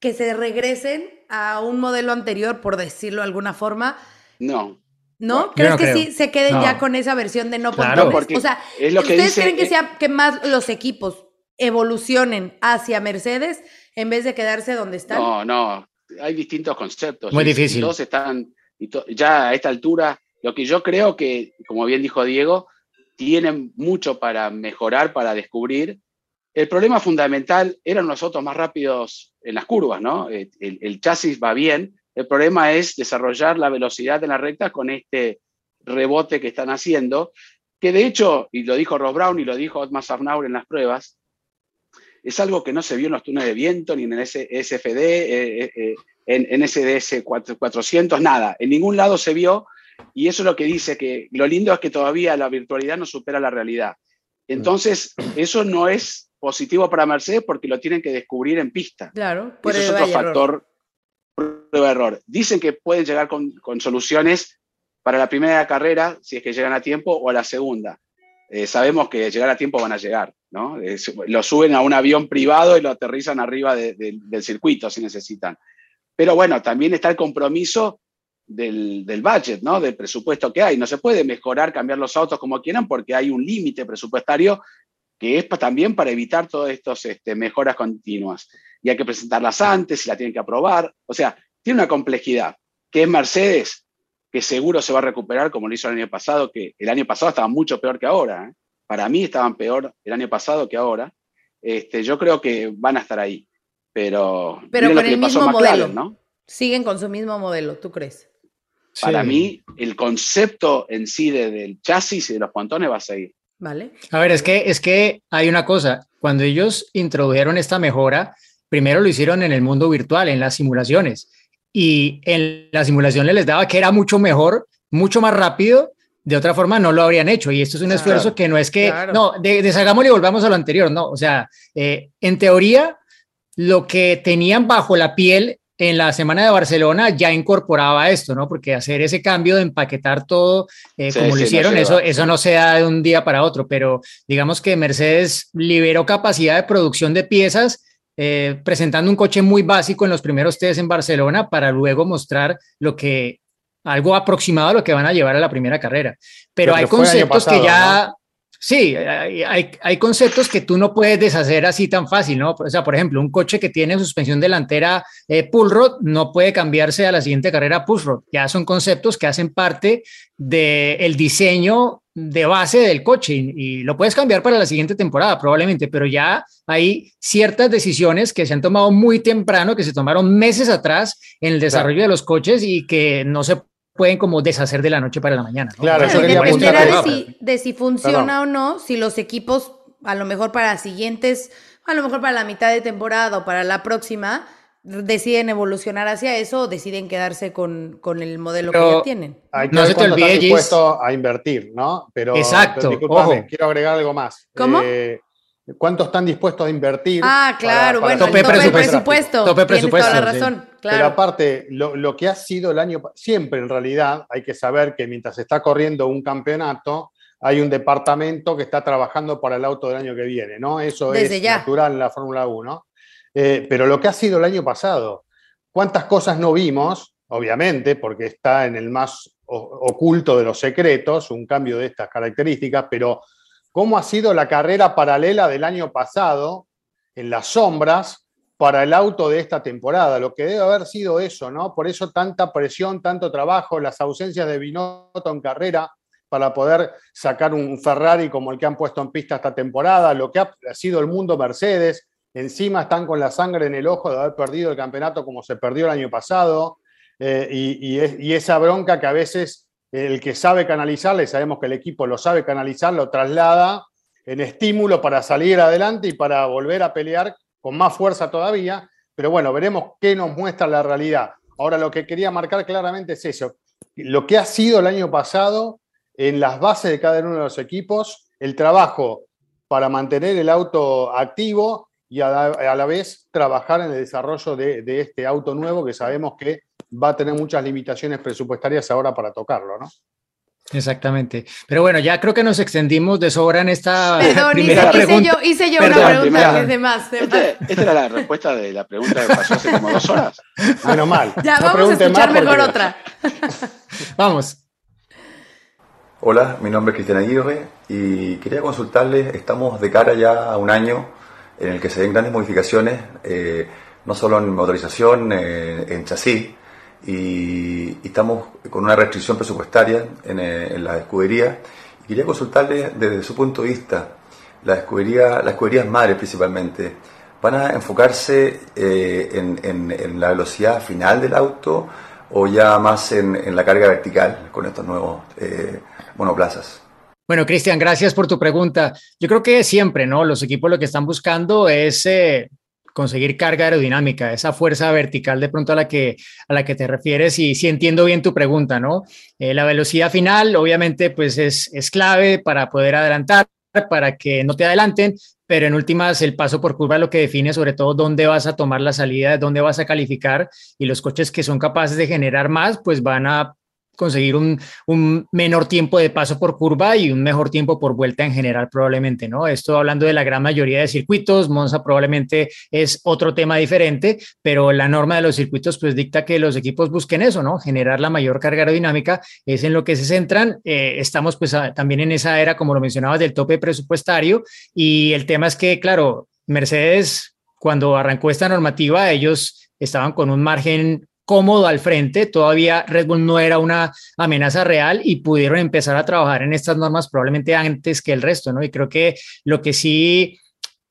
que se regresen a un modelo anterior, por decirlo de alguna forma. No. ¿No? ¿Crees que sí se queden ya con esa versión de no claro, O sea, es lo que ¿ustedes creen que sea que más los equipos evolucionen hacia Mercedes en vez de quedarse donde están? No, no, hay distintos conceptos. Muy difícil. Todos están, ya a esta altura, lo que yo creo que, como bien dijo Diego, tienen mucho para mejorar, para descubrir. El problema fundamental eran los autos más rápidos en las curvas, ¿no? El, el, chasis va bien, el problema es desarrollar la velocidad en la recta con este rebote que están haciendo, que de hecho, y lo dijo Ross Brown y lo dijo Otmar Safnauer en las pruebas, es algo que no se vio en los túneles de viento, ni en el SFD, eh, eh, eh, en, SDS 400, nada. En ningún lado se vio y eso es lo que dice que lo lindo es que todavía la virtualidad no supera la realidad. Entonces, eso no es positivo para Mercedes porque lo tienen que descubrir en pista. Claro, por eso es otro factor prueba error. Dicen que pueden llegar con, con, soluciones para la primera carrera, si es que llegan a tiempo, o a la segunda. sabemos que llegar a tiempo van a llegar. ¿no? lo suben a un avión privado y lo aterrizan arriba del circuito si necesitan. Pero bueno, también está el compromiso del, del, budget, ¿no? Del presupuesto que hay. No se puede mejorar, cambiar los autos como quieran porque hay un límite presupuestario que es también para evitar todas estas este, mejoras continuas. Y hay que presentarlas antes, y la tienen que aprobar. O sea, tiene una complejidad, que es Mercedes, que seguro se va a recuperar como lo hizo el año pasado, que el año pasado estaba mucho peor que ahora. ¿eh? para mí estaban peor el año pasado que ahora. Este, yo creo que van a estar ahí, pero, pero con el mismo modelo, ¿no? Siguen con su mismo modelo, ¿tú crees? Para mí, el concepto en sí del chasis y de los pontones va a seguir. Vale. A ver, es que, es que hay una cosa. Cuando ellos introdujeron esta mejora, primero lo hicieron en el mundo virtual, en las simulaciones. Y en las simulaciones les daba que era mucho mejor, mucho más rápido de otra forma no lo habrían hecho. Y esto es un esfuerzo que no es que, no, deshagámoslo y volvamos a lo anterior, no. O sea, eh, en teoría, lo que tenían bajo la piel en la semana de Barcelona ya incorporaba esto, ¿no? Porque hacer ese cambio de empaquetar todo eh, como lo hicieron, eso, eso no se da de un día para otro, pero digamos que Mercedes liberó capacidad de producción de piezas. Eh, presentando un coche muy básico en los primeros test en Barcelona para luego mostrar lo que algo aproximado a lo que van a llevar a la primera carrera. Pero, hay conceptos que ya, sí, hay, hay, conceptos que tú no puedes deshacer así tan fácil, ¿no? O sea, por ejemplo, un coche que tiene suspensión delantera eh, pull rod no puede cambiarse a la siguiente carrera push rod. Ya son conceptos que hacen parte del diseño de base del coche y, lo puedes cambiar para la siguiente temporada probablemente, pero ya hay ciertas decisiones que se han tomado muy temprano, que se tomaron meses atrás en el desarrollo de los coches y que no se pueden como deshacer de la noche para la mañana. ¿no? Claro, Claro, eso quería dependerá de si, de si funciona Perdón. o no, si los equipos, a lo mejor para siguientes, a lo mejor para la mitad de temporada o para la próxima, deciden evolucionar hacia eso o deciden quedarse con, con el modelo que ya tienen. Hay que No se te olvide, dispuestos a invertir, ¿no? Pero, Exacto, pero discúlpame, ojo. quiero agregar algo más. ¿Cómo? Eh, ¿Cuánto están dispuestos a invertir? Ah, claro, para- para bueno, Tope el tope presupuesto. presupuesto. Tope Tienes presupuesto, toda la sí. Pero aparte, lo, lo que ha sido el año, siempre en realidad hay que saber que mientras se está corriendo un campeonato, hay un departamento que está trabajando para el auto del año que viene, ¿no? Eso Desde es ya. natural en la Fórmula 1. Eh, pero lo que ha sido el año pasado, ¿cuántas cosas no vimos? Obviamente, porque está en el más oculto de los secretos, un cambio de estas características, pero ¿cómo ha sido la carrera paralela del año pasado en las sombras para el auto de esta temporada, lo que debe haber sido eso, ¿no? Por eso tanta presión, tanto trabajo, las ausencias de Binotto en carrera para poder sacar un Ferrari como el que han puesto en pista esta temporada, lo que ha sido el mundo Mercedes, encima están con la sangre en el ojo de haber perdido el campeonato como se perdió el año pasado, eh, y, y es- y esa bronca que a veces el que sabe canalizarla, y sabemos que el equipo lo sabe canalizar, lo traslada en estímulo para salir adelante y para volver a pelear con más fuerza todavía. Pero bueno, veremos qué nos muestra la realidad. Ahora lo que quería marcar claramente es eso. Lo que ha sido el año pasado en las bases de cada uno de los equipos, el trabajo para mantener el auto activo y a la, vez trabajar en el desarrollo de, de este auto nuevo que sabemos que va a tener muchas limitaciones presupuestarias ahora para tocarlo, ¿no? Exactamente. Pero bueno, ya creo que nos extendimos de sobra en esta Perdón, hice, primera hice pregunta. yo, hice yo Perdón, una pregunta primera. que es de más. de más. Este- esta era la respuesta de la pregunta que pasó hace como dos horas. Menos mal. Ya, No vamos a escuchar más mejor porque- otra. Vamos. Hola, mi nombre es Cristian Aguirre y quería consultarles, estamos de cara ya a un año en el que se den grandes modificaciones, eh, no solo en motorización, eh, en chasis, y, estamos con una restricción presupuestaria en, eh, en la escudería. Y quería consultarles desde su punto de vista, la escudería, las escuderías madres principalmente, ¿van a enfocarse eh, en, la velocidad final del auto o ya más en, la carga vertical con estos nuevos eh, monoplazas? Bueno, Cristian, gracias por tu pregunta. Yo creo que siempre, ¿no? Los equipos lo que están buscando es conseguir carga aerodinámica, esa fuerza vertical de pronto a la que, a la que te refieres y si entiendo bien tu pregunta, ¿no? Eh, la velocidad final, obviamente, pues es, es clave para poder adelantar, para que no te adelanten, pero en últimas el paso por curva lo que define sobre todo dónde vas a tomar la salida, dónde vas a calificar y los coches que son capaces de generar más, pues van a conseguir un, menor tiempo de paso por curva y un mejor tiempo por vuelta en general probablemente, ¿no? Esto hablando de la gran mayoría de circuitos, Monza probablemente es otro tema diferente, pero la norma de los circuitos pues dicta que los equipos busquen eso, ¿no? Generar la mayor carga aerodinámica, es en lo que se centran. Eh, estamos pues también en esa era, como lo mencionabas, del tope presupuestario y el tema es que, claro, Mercedes, cuando arrancó esta normativa, ellos estaban con un margen cómodo al frente, todavía Red Bull no era una amenaza real y pudieron empezar a trabajar en estas normas probablemente antes que el resto, ¿no? Y creo que lo que sí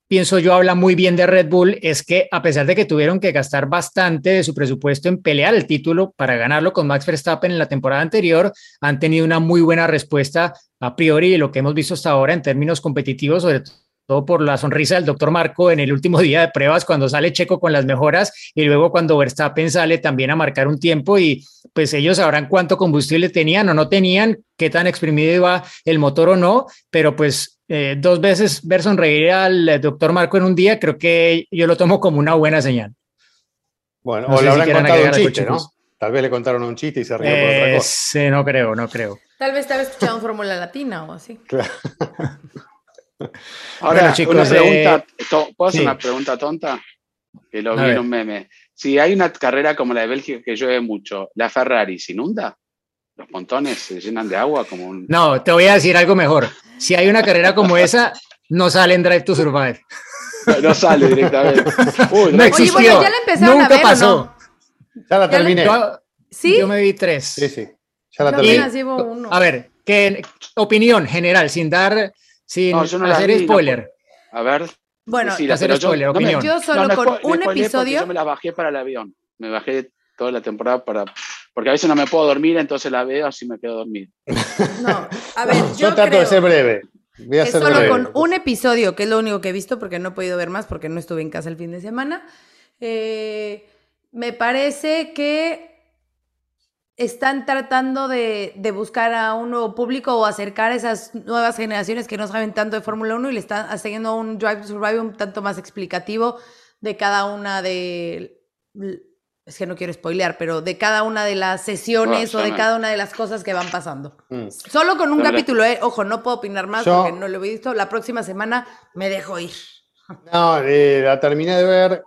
pienso yo habla muy bien de Red Bull es que a pesar de que tuvieron que gastar bastante de su presupuesto en pelear el título para ganarlo con Max Verstappen en la temporada anterior, han tenido una muy buena respuesta a priori de lo que hemos visto hasta ahora en términos competitivos, sobre todo todo por la sonrisa del doctor Marco en el último día de pruebas cuando sale Checo con las mejoras y luego cuando Verstappen sale también a marcar un tiempo y pues ellos sabrán cuánto combustible tenían o no tenían, qué tan exprimido iba el motor o no, pero pues eh, dos veces ver sonreír al doctor Marco en un día creo que yo lo tomo como una buena señal. Bueno, no o le habrán si contado un chiste, ¿no? Tal vez le contaron un chiste y se rió eh, por otra cosa. Sí, no creo, no creo. Tal vez te había escuchado en Fórmula Latina o así. Claro. Ahora, bueno, chicos, una pregunta, eh, ¿puedo hacer sí. una pregunta tonta? Que lo vi en un meme. Si hay una carrera como la de Bélgica que llueve mucho, ¿la Ferrari se inunda? ¿Los montones se llenan de agua como un... No, te voy a decir algo mejor. Si hay una carrera como esa, no sale en Drive to Survive. No, no sale directamente. Uy, no existió. Oye, bueno, ya la empezaron Nunca a ver, pasó. ¿no? Ya la terminé. Yo, ¿Sí? Yo me vi tres. Sí, sí. Ya la terminé. apenas llevo uno. A ver, ¿qué opinión general, sin dar, sin No, yo no la hacer vi, no spoiler? A ver. Bueno, decila, hacer pero yo- spoiler, no me- opinión. yo solo con un episodio. Yo me la bajé para el avión. Me bajé toda la temporada para, porque a veces no me puedo dormir, entonces la veo así me quedo dormido. No, a ver, yo, Yo trato creo de ser breve. Voy a que ser solo breve. con un episodio, que es lo único que he visto, porque no he podido ver más, porque no estuve en casa el fin de semana, eh, me parece que están tratando de, de buscar a un nuevo público o acercar a esas nuevas generaciones que no saben tanto de Fórmula 1 y le están haciendo un Drive to Survive un tanto más explicativo de cada una de... Es que no quiero spoilear, pero de cada una de las sesiones o de cada una de las cosas que van pasando. Mm. Solo con un Dale. capítulo, eh. Ojo, no puedo opinar más Yo- porque no lo he visto. La próxima semana me dejo ir. No, eh, la terminé de ver.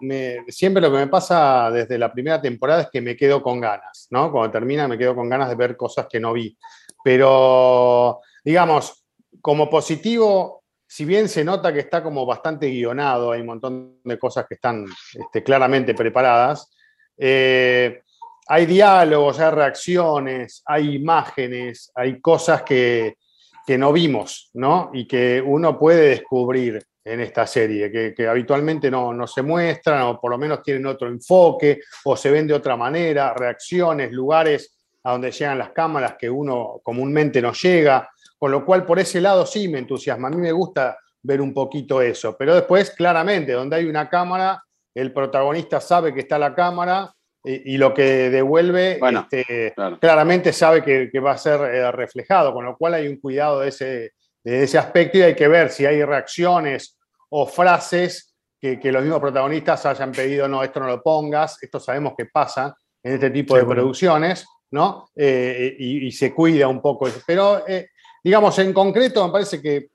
siempre lo que me pasa desde la primera temporada es que me quedo con ganas, ¿no? Cuando termina me quedo con ganas de ver cosas que no vi. Pero, digamos, como positivo, si bien se nota que está como bastante guionado, hay un montón de cosas que están este, claramente preparadas, eh, hay diálogos, hay reacciones, hay imágenes, hay cosas que, que no vimos, ¿no? Y que uno puede descubrir en esta serie, que, que habitualmente no, no se muestran, o por lo menos tienen otro enfoque, o se ven de otra manera, reacciones, lugares a donde llegan las cámaras que uno comúnmente no llega, con lo cual por ese lado sí me entusiasma. A mí me gusta ver un poquito eso, pero después claramente donde hay una cámara, el protagonista sabe que está la cámara y, y lo que devuelve Bueno, este, claro. claramente sabe que, que va a ser eh, reflejado, con lo cual hay un cuidado de ese, de ese aspecto y hay que ver si hay reacciones o frases que, que los mismos protagonistas hayan pedido, no, esto no lo pongas, esto sabemos que pasa en este tipo Sí, de bueno. producciones, ¿no? Eh, y, y se cuida un poco. eso. Pero, eh, digamos, en concreto me parece que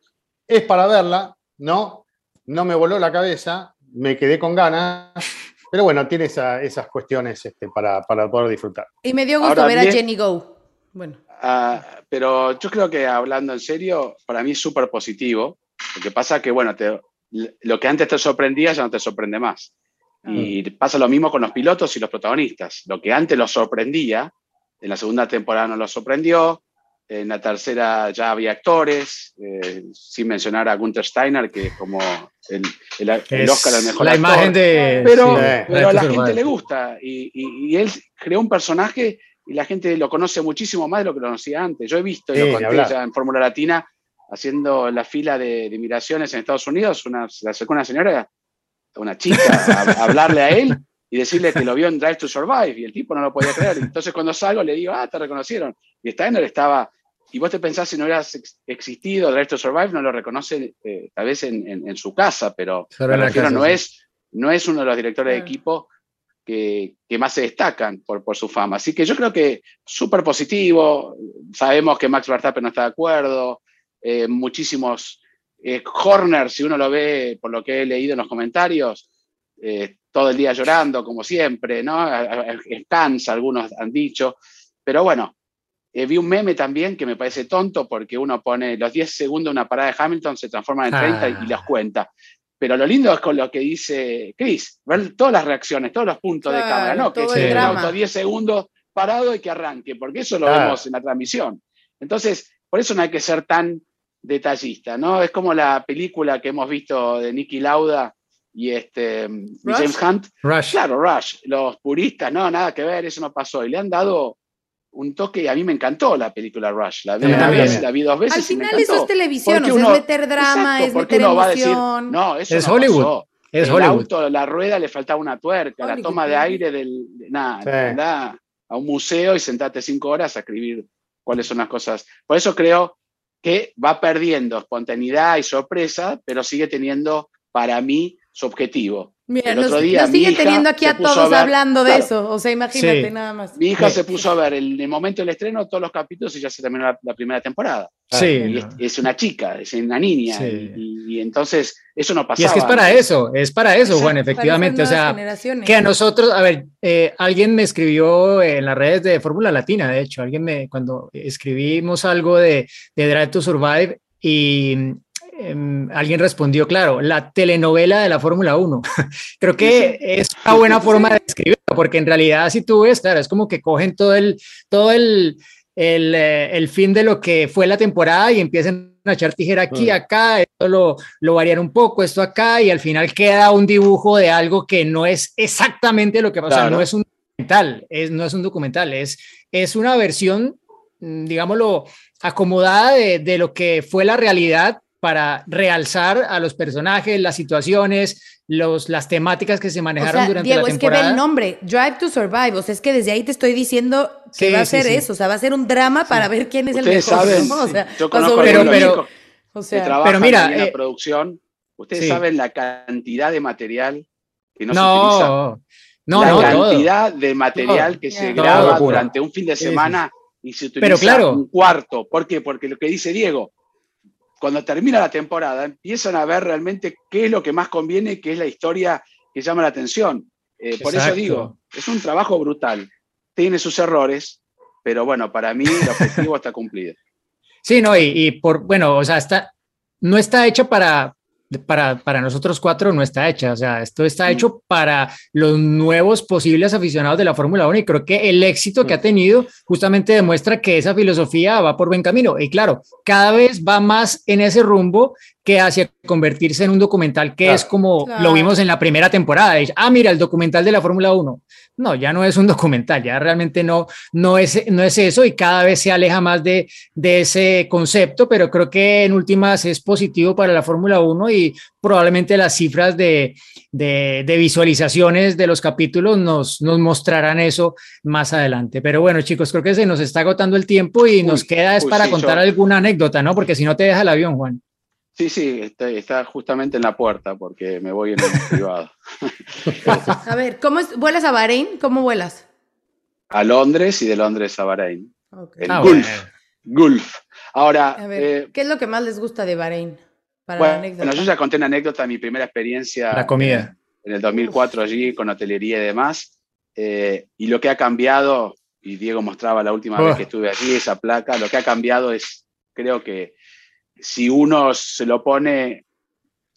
es para verla, ¿no? No me voló la cabeza, me quedé con ganas, pero bueno, tiene esa- esas cuestiones este, para, para poder disfrutar. Y me dio gusto Ahora ver a bien- Jenny Go. Bueno, Ah, pero yo creo que hablando en serio, para mí es súper positivo. Lo que pasa que, bueno, te- lo que antes te sorprendía ya no te sorprende más. Y pasa lo mismo con los pilotos y los protagonistas. Lo que antes los sorprendía, en la segunda temporada no los sorprendió, en la tercera ya había actores, eh, sin mencionar a Gunther Steiner, que es como el, el, el Oscar al mejor la actor. imagen de. Pero, sí, pero a la gente le gusta y, y- y él creó un personaje y la gente lo conoce muchísimo más de lo que lo conocía antes. Yo he visto, y Sí, lo ni conté hablar. ya en Fórmula Latina, haciendo la fila de, de migraciones en Estados Unidos, una, se acercó una señora, una chica, a, a hablarle a él y decirle que lo vio en Drive to Survive y el tipo no lo podía creer. Entonces cuando salgo le digo, ah, te reconocieron. Y Steiner estaba... Y vos te pensás si no hubieras ex- existido Drive to Survive, no lo reconoce eh, tal vez en, en- en su casa, pero me refiero, casa, no sí. es, no es uno de los directores de equipo que, que más se destacan por, por su fama. Así que yo creo que súper positivo. Sabemos que Max Verstappen no está de acuerdo. eh, muchísimos eh, Horner, si uno lo ve por lo que he leído en los comentarios, eh, todo el día llorando, como siempre, ¿no? Cansa, algunos han dicho. Pero bueno, eh, vi un meme también que me parece tonto porque uno pone los 10 segundos de una parada de Hamilton, se transforman en 30 Ah. y los cuenta. Pero lo lindo es con lo que dice Chris, ver todas las reacciones, todos los puntos de cámara, ¿no? Que es el auto 10 segundos parado y que arranque, porque eso lo Claro. vemos en la transmisión. Entonces, por eso no hay que ser tan detallista, ¿no? Es como la película que hemos visto de Nicky Lauda y este Rush. James Hunt. Rush. Claro, Rush, los puristas, no, nada que ver, eso no pasó. Y le han dado un toque, y a mí me encantó la película Rush. La vi, una vez, la vi dos veces. al y me final eso es televisión, o sea, uno- es meter drama, Exacto, es meter uno va a decir, no, eso Es no Hollywood. pasó. Es el Hollywood. auto, la rueda le faltaba una tuerca, la Hollywood, toma de aire del. Nada, Sí. andá a un museo y sentate cinco horas a escribir cuáles son las cosas. Por eso creo que va perdiendo espontaneidad y sorpresa, pero sigue teniendo para mí su objetivo. Mira, el nos, otro día nos mi siguen hija teniendo aquí se a puso todos a ver- hablando de Claro. eso. O sea, imagínate Sí. nada más. Mi hija Sí. se puso a ver el- en el momento del estreno todos los capítulos y ya se terminó la, la primera temporada. Sí. Y no. es, es una chica, es una niña. Sí. Y, y entonces eso no Y pasaba. es que es para eso, es para eso, Exacto. Juan, efectivamente. O sea, que a nosotros, a ver, eh, alguien me escribió en las redes de Fórmula Latina, de hecho, alguien me, cuando escribimos algo de, de Drive to Survive y em, alguien respondió, claro, la telenovela de la Fórmula 1. Creo que es una buena forma de escribirlo, porque en realidad si tú ves, claro, es como que cogen todo el, todo el, el, eh, el fin de lo que fue la temporada y empiezan a echar tijera aquí, Mm. acá, esto lo, lo varian un poco, esto acá, y al final queda un dibujo de algo que no es exactamente lo que pasa, Claro. no es un documental, es, no es un documental, es, es una versión, mm, digámoslo, acomodada de, de lo que fue la realidad para realzar a los personajes, las situaciones, los, las temáticas que se manejaron O sea, durante Diego, la es que ve temporada. el nombre, Drive to Survive. O sea, es que desde ahí te estoy diciendo que Sí, va a sí, ser sí. eso. O sea, va a ser un drama para ver quién es el Ustedes mejor. saben, ¿no? O sea, yo conozco Pero- pero- o sea, pero mira, en eh, la producción. Ustedes sí. saben la cantidad de material que no, se No, utiliza. no, la no, todo. cantidad de material Todo. que se Todo. graba Locura. durante un fin de Sí, semana y se utiliza Pero claro. un cuarto. ¿Por qué? Porque lo que dice Diego, cuando termina la temporada, empiezan a ver realmente qué es lo que más conviene qué es la historia que llama la atención. Eh, por eso digo, es un trabajo brutal. Tiene sus errores, pero bueno, para mí el objetivo está cumplido. Sí, no, y, y por, bueno, o sea, está, no está hecha para, para, para nosotros cuatro, no está hecha, o sea, esto está Mm. hecho para los nuevos posibles aficionados de la Fórmula 1 y creo que el éxito que ha Mm. tenido justamente demuestra que esa filosofía va por buen camino. Y claro, cada vez va más en ese rumbo que hacia convertirse en un documental que Claro. es como Claro. lo vimos en la primera temporada. ah, mira, el documental de la Fórmula 1. No, ya no es un documental, ya realmente no, no, es, no es eso y cada vez se aleja más de, de ese concepto, pero creo que en últimas es positivo para la Fórmula 1 y probablemente las cifras de, de, de visualizaciones de los capítulos nos, nos mostrarán eso más adelante. Pero bueno, chicos, creo que se nos está agotando el tiempo y nos queda es uy, para sí, contar yo- alguna anécdota, ¿no? Porque si no te deja el avión, Juan. Sí, sí, está, está justamente en la puerta porque me voy en el privado. a ver, ¿cómo es? ¿vuelas a Bahrein? ¿Cómo vuelas? A Londres y de Londres a Bahrein. Ok. El Ah, Gulf. bueno. Gulf. Ahora, A ver, eh, ¿qué es lo que más les gusta de Bahrein? Para la bueno, anécdota. yo ya conté una anécdota de mi primera experiencia La comida. en el 2004 allí con hotelería y demás. eh, y lo que ha cambiado, y Diego mostraba la última Oh. vez que estuve allí, esa placa, lo que ha cambiado es, creo que si uno se lo pone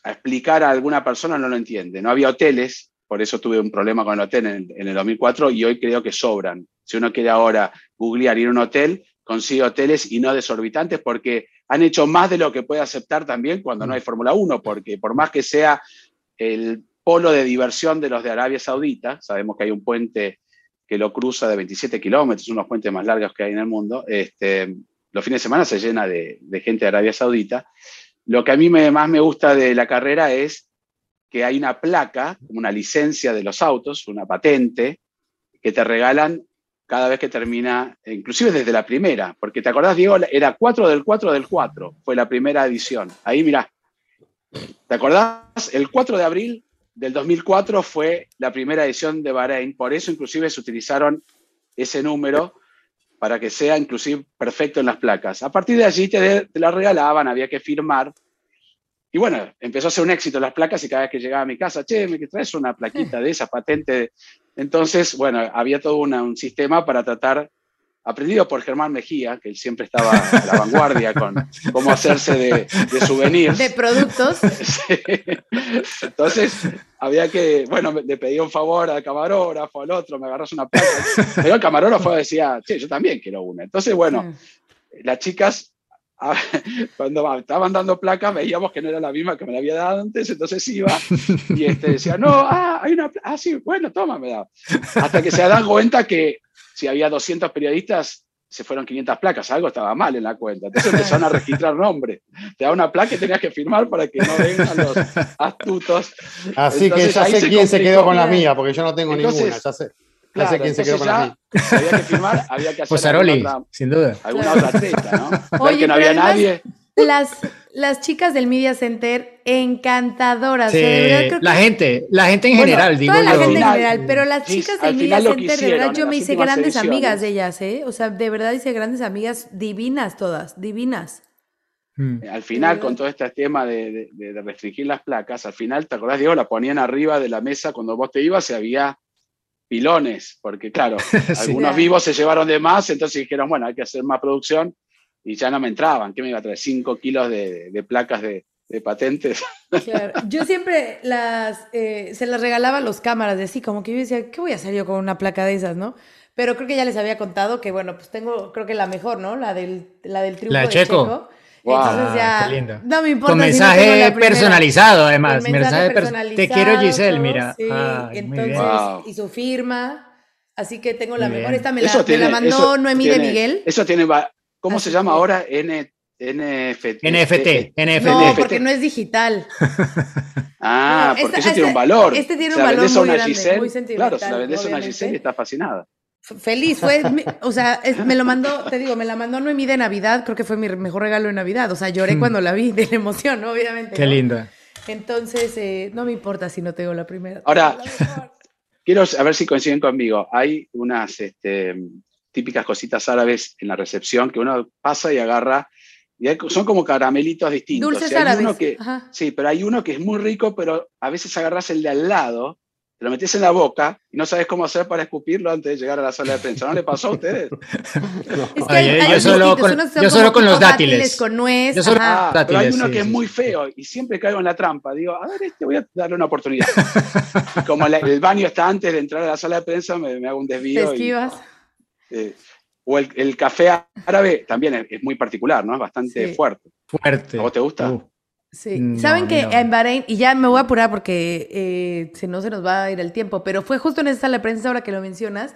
a explicar a alguna persona, no lo entiende. No había hoteles, por eso tuve un problema con el hotel en, en el 2004 y hoy creo que sobran. Si uno quiere ahora googlear ir a un hotel, consigue hoteles y no desorbitantes porque han hecho más de lo que puede aceptar también cuando no hay Fórmula 1, porque por más que sea el polo de diversión de los de Arabia Saudita, sabemos que hay un puente que lo cruza de 27 kilómetros, uno de los puentes más largos que hay en el mundo, este, los fines de semana se llena de, gente de Arabia Saudita. Lo que a mí me, más me gusta de la carrera es que hay una placa, una licencia de los autos, una patente, que te regalan cada vez que termina, inclusive desde la primera, porque te acordás, Diego, era 4 del 4 del 4, fue la primera edición. Ahí, mirá, ¿te acordás? El 4 de abril del 2004 fue la primera edición de Bahrein, por eso inclusive se utilizaron ese número para que sea inclusive perfecto en las placas. A partir de allí te, te la regalaban, había que firmar. Y bueno, empezó a ser un éxito las placas y cada vez que llegaba a mi casa, che, me traes una plaquita de esa patente. Entonces, bueno, había todo un sistema para tratar, aprendido por Germán Mejía, que él siempre estaba a la vanguardia con cómo hacerse de, de souvenirs. De productos. Sí. Entonces, había que, bueno, le pedía un favor al camarógrafo, al otro, me agarras una placa. Pero el camarógrafo decía, che, yo también quiero una. Entonces, bueno, las chicas, cuando estaban dando placas, veíamos que no era la misma que me la había dado antes, entonces iba y este, decía, no, ah, hay una, ah, sí, bueno, toma, me da. Hasta que se dan cuenta que si había 200 periodistas, se fueron 500 placas, algo estaba mal en la cuenta. Entonces empezaron a registrar nombres. Te da una placa y tenías que firmar para que no vengan los astutos. Así Entonces, que ya sé se quién se quedó con la mía, porque yo no tengo Entonces, ninguna. Ya sé, Claro, quién se quedó con ya mía. había que firmar, había que hacer Posaroli, alguna otra, sin duda. alguna otra treta, ¿no? Oye, que no había además- nadie. Las, las chicas del Media Center, encantadoras. Sí, o sea, de verdad, creo la que- gente, la gente en Bueno, general, digo Toda la yo. gente en general, pero las sí, chicas del Media Center, de verdad, yo me hice grandes ediciones. amigas de ellas, ¿eh? O sea, de verdad hice grandes amigas divinas todas, divinas. Mm. Al final, con todo este tema de, de- de restringir las placas, al final, ¿te acordás, Diego? La ponían arriba de la mesa cuando vos te ibas y había pilones, porque claro, algunos vivos se llevaron de más, entonces dijeron, bueno, hay que hacer más producción y ya no me entraban. ¿Qué me iba a traer? 5 kilos de, de placas de, de patentes. Claro. Yo siempre las, eh, se las regalaba a los cámaras, de así, como que yo decía, ¿qué voy a hacer yo con una placa de esas, no? Pero creo que ya les había contado que, bueno, pues tengo, creo que la mejor, ¿no? La del, la del triunfo La de Checo. Checo. Wow. Entonces Ah, ya, qué lindo. no me importa Con si no tengo mensaje la personalizado, además. Con mensaje mensaje per- personalizado, Te quiero, Giselle, todo, mira. sí. Ay, muy Entonces, bien. Wow. y su firma. Así que tengo la Muy mejor. bien. Esta me la, Eso me tiene- la mandó Noemí de Miguel. Eso tiene. va- ¿Cómo Así se llama que- ahora? N, NFT. NFT, NFT. No, porque no es digital. Ah, No, porque esta- eso tiene un este- valor. este tiene un valor muy una grande, Giselle, muy sentimental, Claro, se la vendés a una. Giselle y está fascinada. Feliz, fue, o sea, es- me lo mandó, te digo, me la mandó Noemí de Navidad, creo que fue mi mejor regalo de Navidad, o sea, lloré cuando la vi de la emoción, obviamente. Qué ¿no? linda. Entonces, eh, no me importa si no tengo la primera. Ahora- La. Quiero a ver si coinciden conmigo. Hay unas este, típicas cositas árabes en la recepción que uno pasa y agarra. Y hay- son como caramelitos distintos. Dulces Y hay árabes. uno que, sí, pero hay uno que es muy rico, pero a veces agarras el de al lado, te lo metes en la boca y no sabes cómo hacer para escupirlo antes de llegar a la sala de prensa. ¿No le pasó a ustedes? Es que Ay, hay, yo- hay yo solo con- yo solo con los dátiles. Con nuez. Yo solo-. Ah, pero hay Dátiles, uno sí, que es sí, muy sí. feo y siempre caigo en la trampa. Digo, a ver, este voy a darle una oportunidad. Y como la- el baño está antes de entrar a la sala de prensa, me, me hago un Te desvío. y- esquivas. Eh, o el, el café árabe también es, es muy particular, ¿no? Es bastante Sí. fuerte. Fuerte. ¿A vos te gusta? Uh, Sí. No, Saben que no. en Bahrein, y ya me voy a apurar porque eh, si no se nos va a ir el tiempo, pero fue justo en esa sala de prensa ahora que lo mencionas,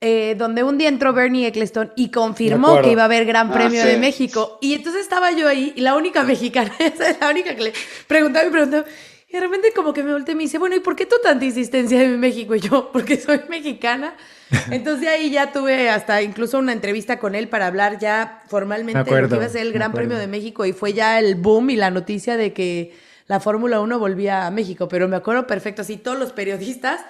eh, donde un día entró Bernie Eccleston y confirmó que iba a haber Gran Ah, Premio sí. de México. Y entonces estaba yo ahí, y la única mexicana, esa es la única que le preguntaba y preguntaba. Y de repente como que me volteé y me dice, bueno, ¿y por qué tú tanta insistencia en México? Y yo, porque soy mexicana. Entonces ahí ya tuve hasta incluso una entrevista con él para hablar ya formalmente Me de que iba a ser el Gran. Premio de México y fue ya el boom y la noticia de que la Fórmula 1 volvía a México. Pero me acuerdo perfecto, así todos los periodistas,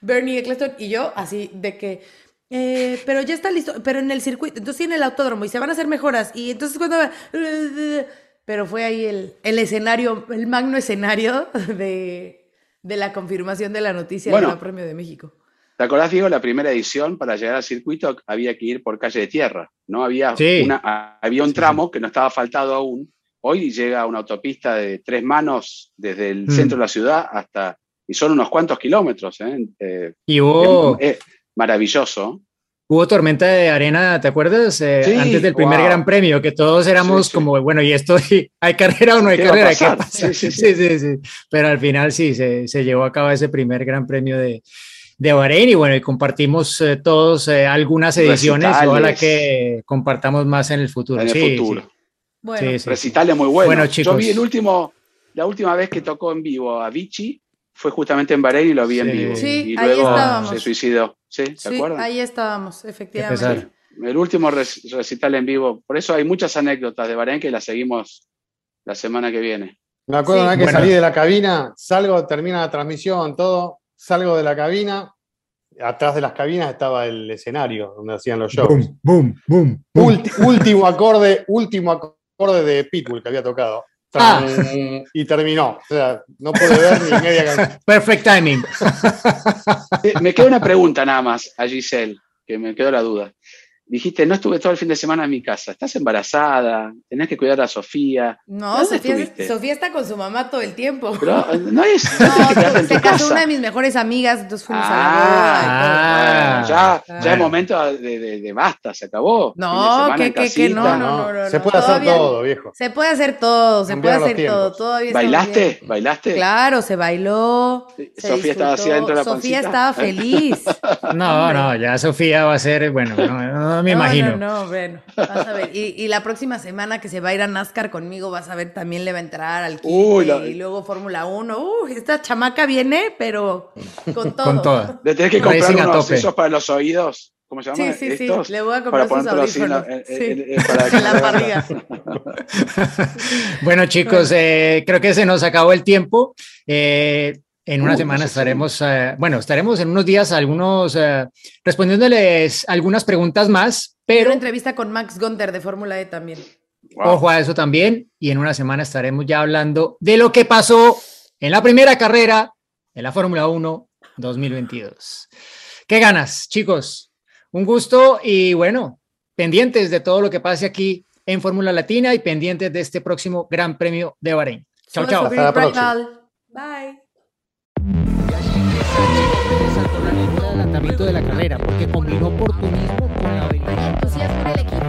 Bernie Eccleston y yo, así de que... eh, pero ya está listo, pero en el circuito, entonces en el autódromo y se van a hacer mejoras. Y entonces cuando... Pero fue ahí el, el escenario, el magno escenario de, de la confirmación de la noticia Bueno. del Gran Premio de México. ¿Te acordás, Diego, la primera edición para llegar al circuito había que ir por calle de tierra? ¿no? Había, Sí. una, había un tramo que no estaba faltado aún. Hoy llega una autopista de tres manos desde el Mm. centro de la ciudad hasta... Y son unos cuantos kilómetros. ¿eh? Eh, Y hubo, es- es maravilloso. hubo tormenta de arena, ¿te acuerdas? Eh, Sí, antes del primer wow. Gran Premio, que todos éramos Sí, como, bueno, ¿y esto hay carrera o no hay ¿Qué va a carrera? ¿Qué pasa? Sí, sí, Sí, sí, sí. Pero al final sí, se, se llevó a cabo ese primer Gran Premio de, de Bahrein y bueno, y compartimos eh, todos eh, algunas ediciones, Recitales. ojalá que compartamos más en el futuro. En el Sí, futuro. sí. Bueno, Sí, sí. Recitales muy buenos. Bueno, Yo chicos. vi el último, la última vez que tocó en vivo a Vichy fue justamente en Bahrein y lo vi en Sí. vivo. Sí, y ahí luego estábamos. se suicidó. ¿Sí? ¿Se sí, acuerdan? ahí estábamos, efectivamente. El último rec- recital en vivo. Por eso hay muchas anécdotas de Bahrein que las seguimos la semana que viene. Me acuerdo Sí. una vez que Bueno. salí de la cabina, salgo, termina la transmisión, todo, salgo de la cabina, atrás de las cabinas estaba el escenario donde hacían los shows. Boom, boom, boom, boom. Ulti- último acorde, último acorde de Pitbull que había tocado. Ah. Y terminó. O sea, no pude ver ni media canción. Perfect timing. Eh, Me queda una pregunta nada más a Giselle, que me quedó la duda. Dijiste, no estuve todo el fin de semana en mi casa. ¿Estás embarazada? ¿Tenés que cuidar a Sofía? No, ¿Dónde Sofía? Sofía está con su mamá todo el tiempo. Pero eh, no es, no No, se casó una de mis mejores amigas, entonces fuimos Ah, a la boda. y ah. Bueno, ya, ya es momento de, de- de basta, se acabó. No, que- que- que casita. no, no, no, Se no, puede hacer todavía- todo, viejo. Se puede hacer todo, se puede hacer todo. Todavía ¿Bailaste? bien. ¿Bailaste? Claro, se bailó. Sí, se Sofía estaba así adentro de la Sofía pancita. estaba feliz. No, no, ya Sofía va a ser, bueno, no, no me No, imagino. No, no, bueno, vas a ver. Y, y la próxima semana que se va a ir a NASCAR conmigo, vas a ver, también le va a entrar al Uy, la- y luego Fórmula 1. Uh, esta chamaca viene, pero con todo. Con toda. Le tenés que comprar unos tope. esos para los oídos. ¿Cómo se llama? Sí, sí, sí. Estos, Le voy a comprar para sus audífonos. en- Sí. en- en- para En la barriga. Bueno, chicos, eh, creo que se nos acabó el tiempo. Eh, en una Uh, semana estaremos, eh, bueno, estaremos en unos días algunos eh, respondiéndoles algunas preguntas más, Pero una entrevista con Max Gunter de Fórmula E también. Wow. ojo a eso también. Y en una semana estaremos ya hablando de lo que pasó en la primera carrera de la Fórmula 1 2022. ¿Qué ganas, chicos? Un gusto y bueno, pendientes de todo lo que pase aquí en Fórmula Latina y pendientes de este próximo Gran Premio de Bahrein. Chao, chao. Hasta la El adelantamiento de la carrera porque combinó oportunismo con la habilidad.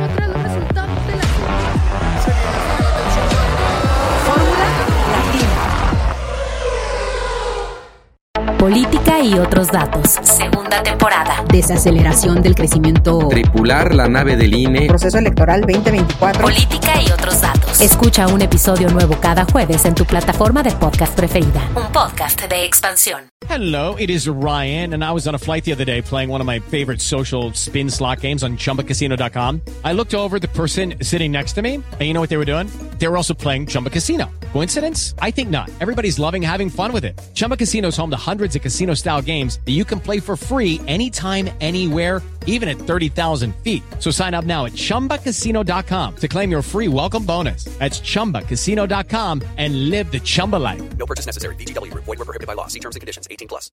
Política y otros datos. Segunda temporada. Desaceleración del crecimiento. Tripular la nave del INE. Proceso electoral 2024. Política y otros datos. Escucha un episodio nuevo cada jueves en tu plataforma de podcast preferida. Un podcast de expansión. Hello, it is Ryan, and I was on a flight the other day playing one of my favorite social spin slot games on chumbacasino.com. I looked over the person sitting next to me, and you know what they were doing? They were also playing Chumba Casino. Coincidence? I think not. Everybody's loving having fun with it. Chumba Casino is home to hundreds of casino style games that you can play for free anytime, anywhere, even at 30,000 feet. So sign up now at chumbacasino.com to claim your free welcome bonus. That's chumbacasino.com and live the Chumba life. No purchase necessary. DTW, void, prohibited by law. See terms and conditions 18 plus.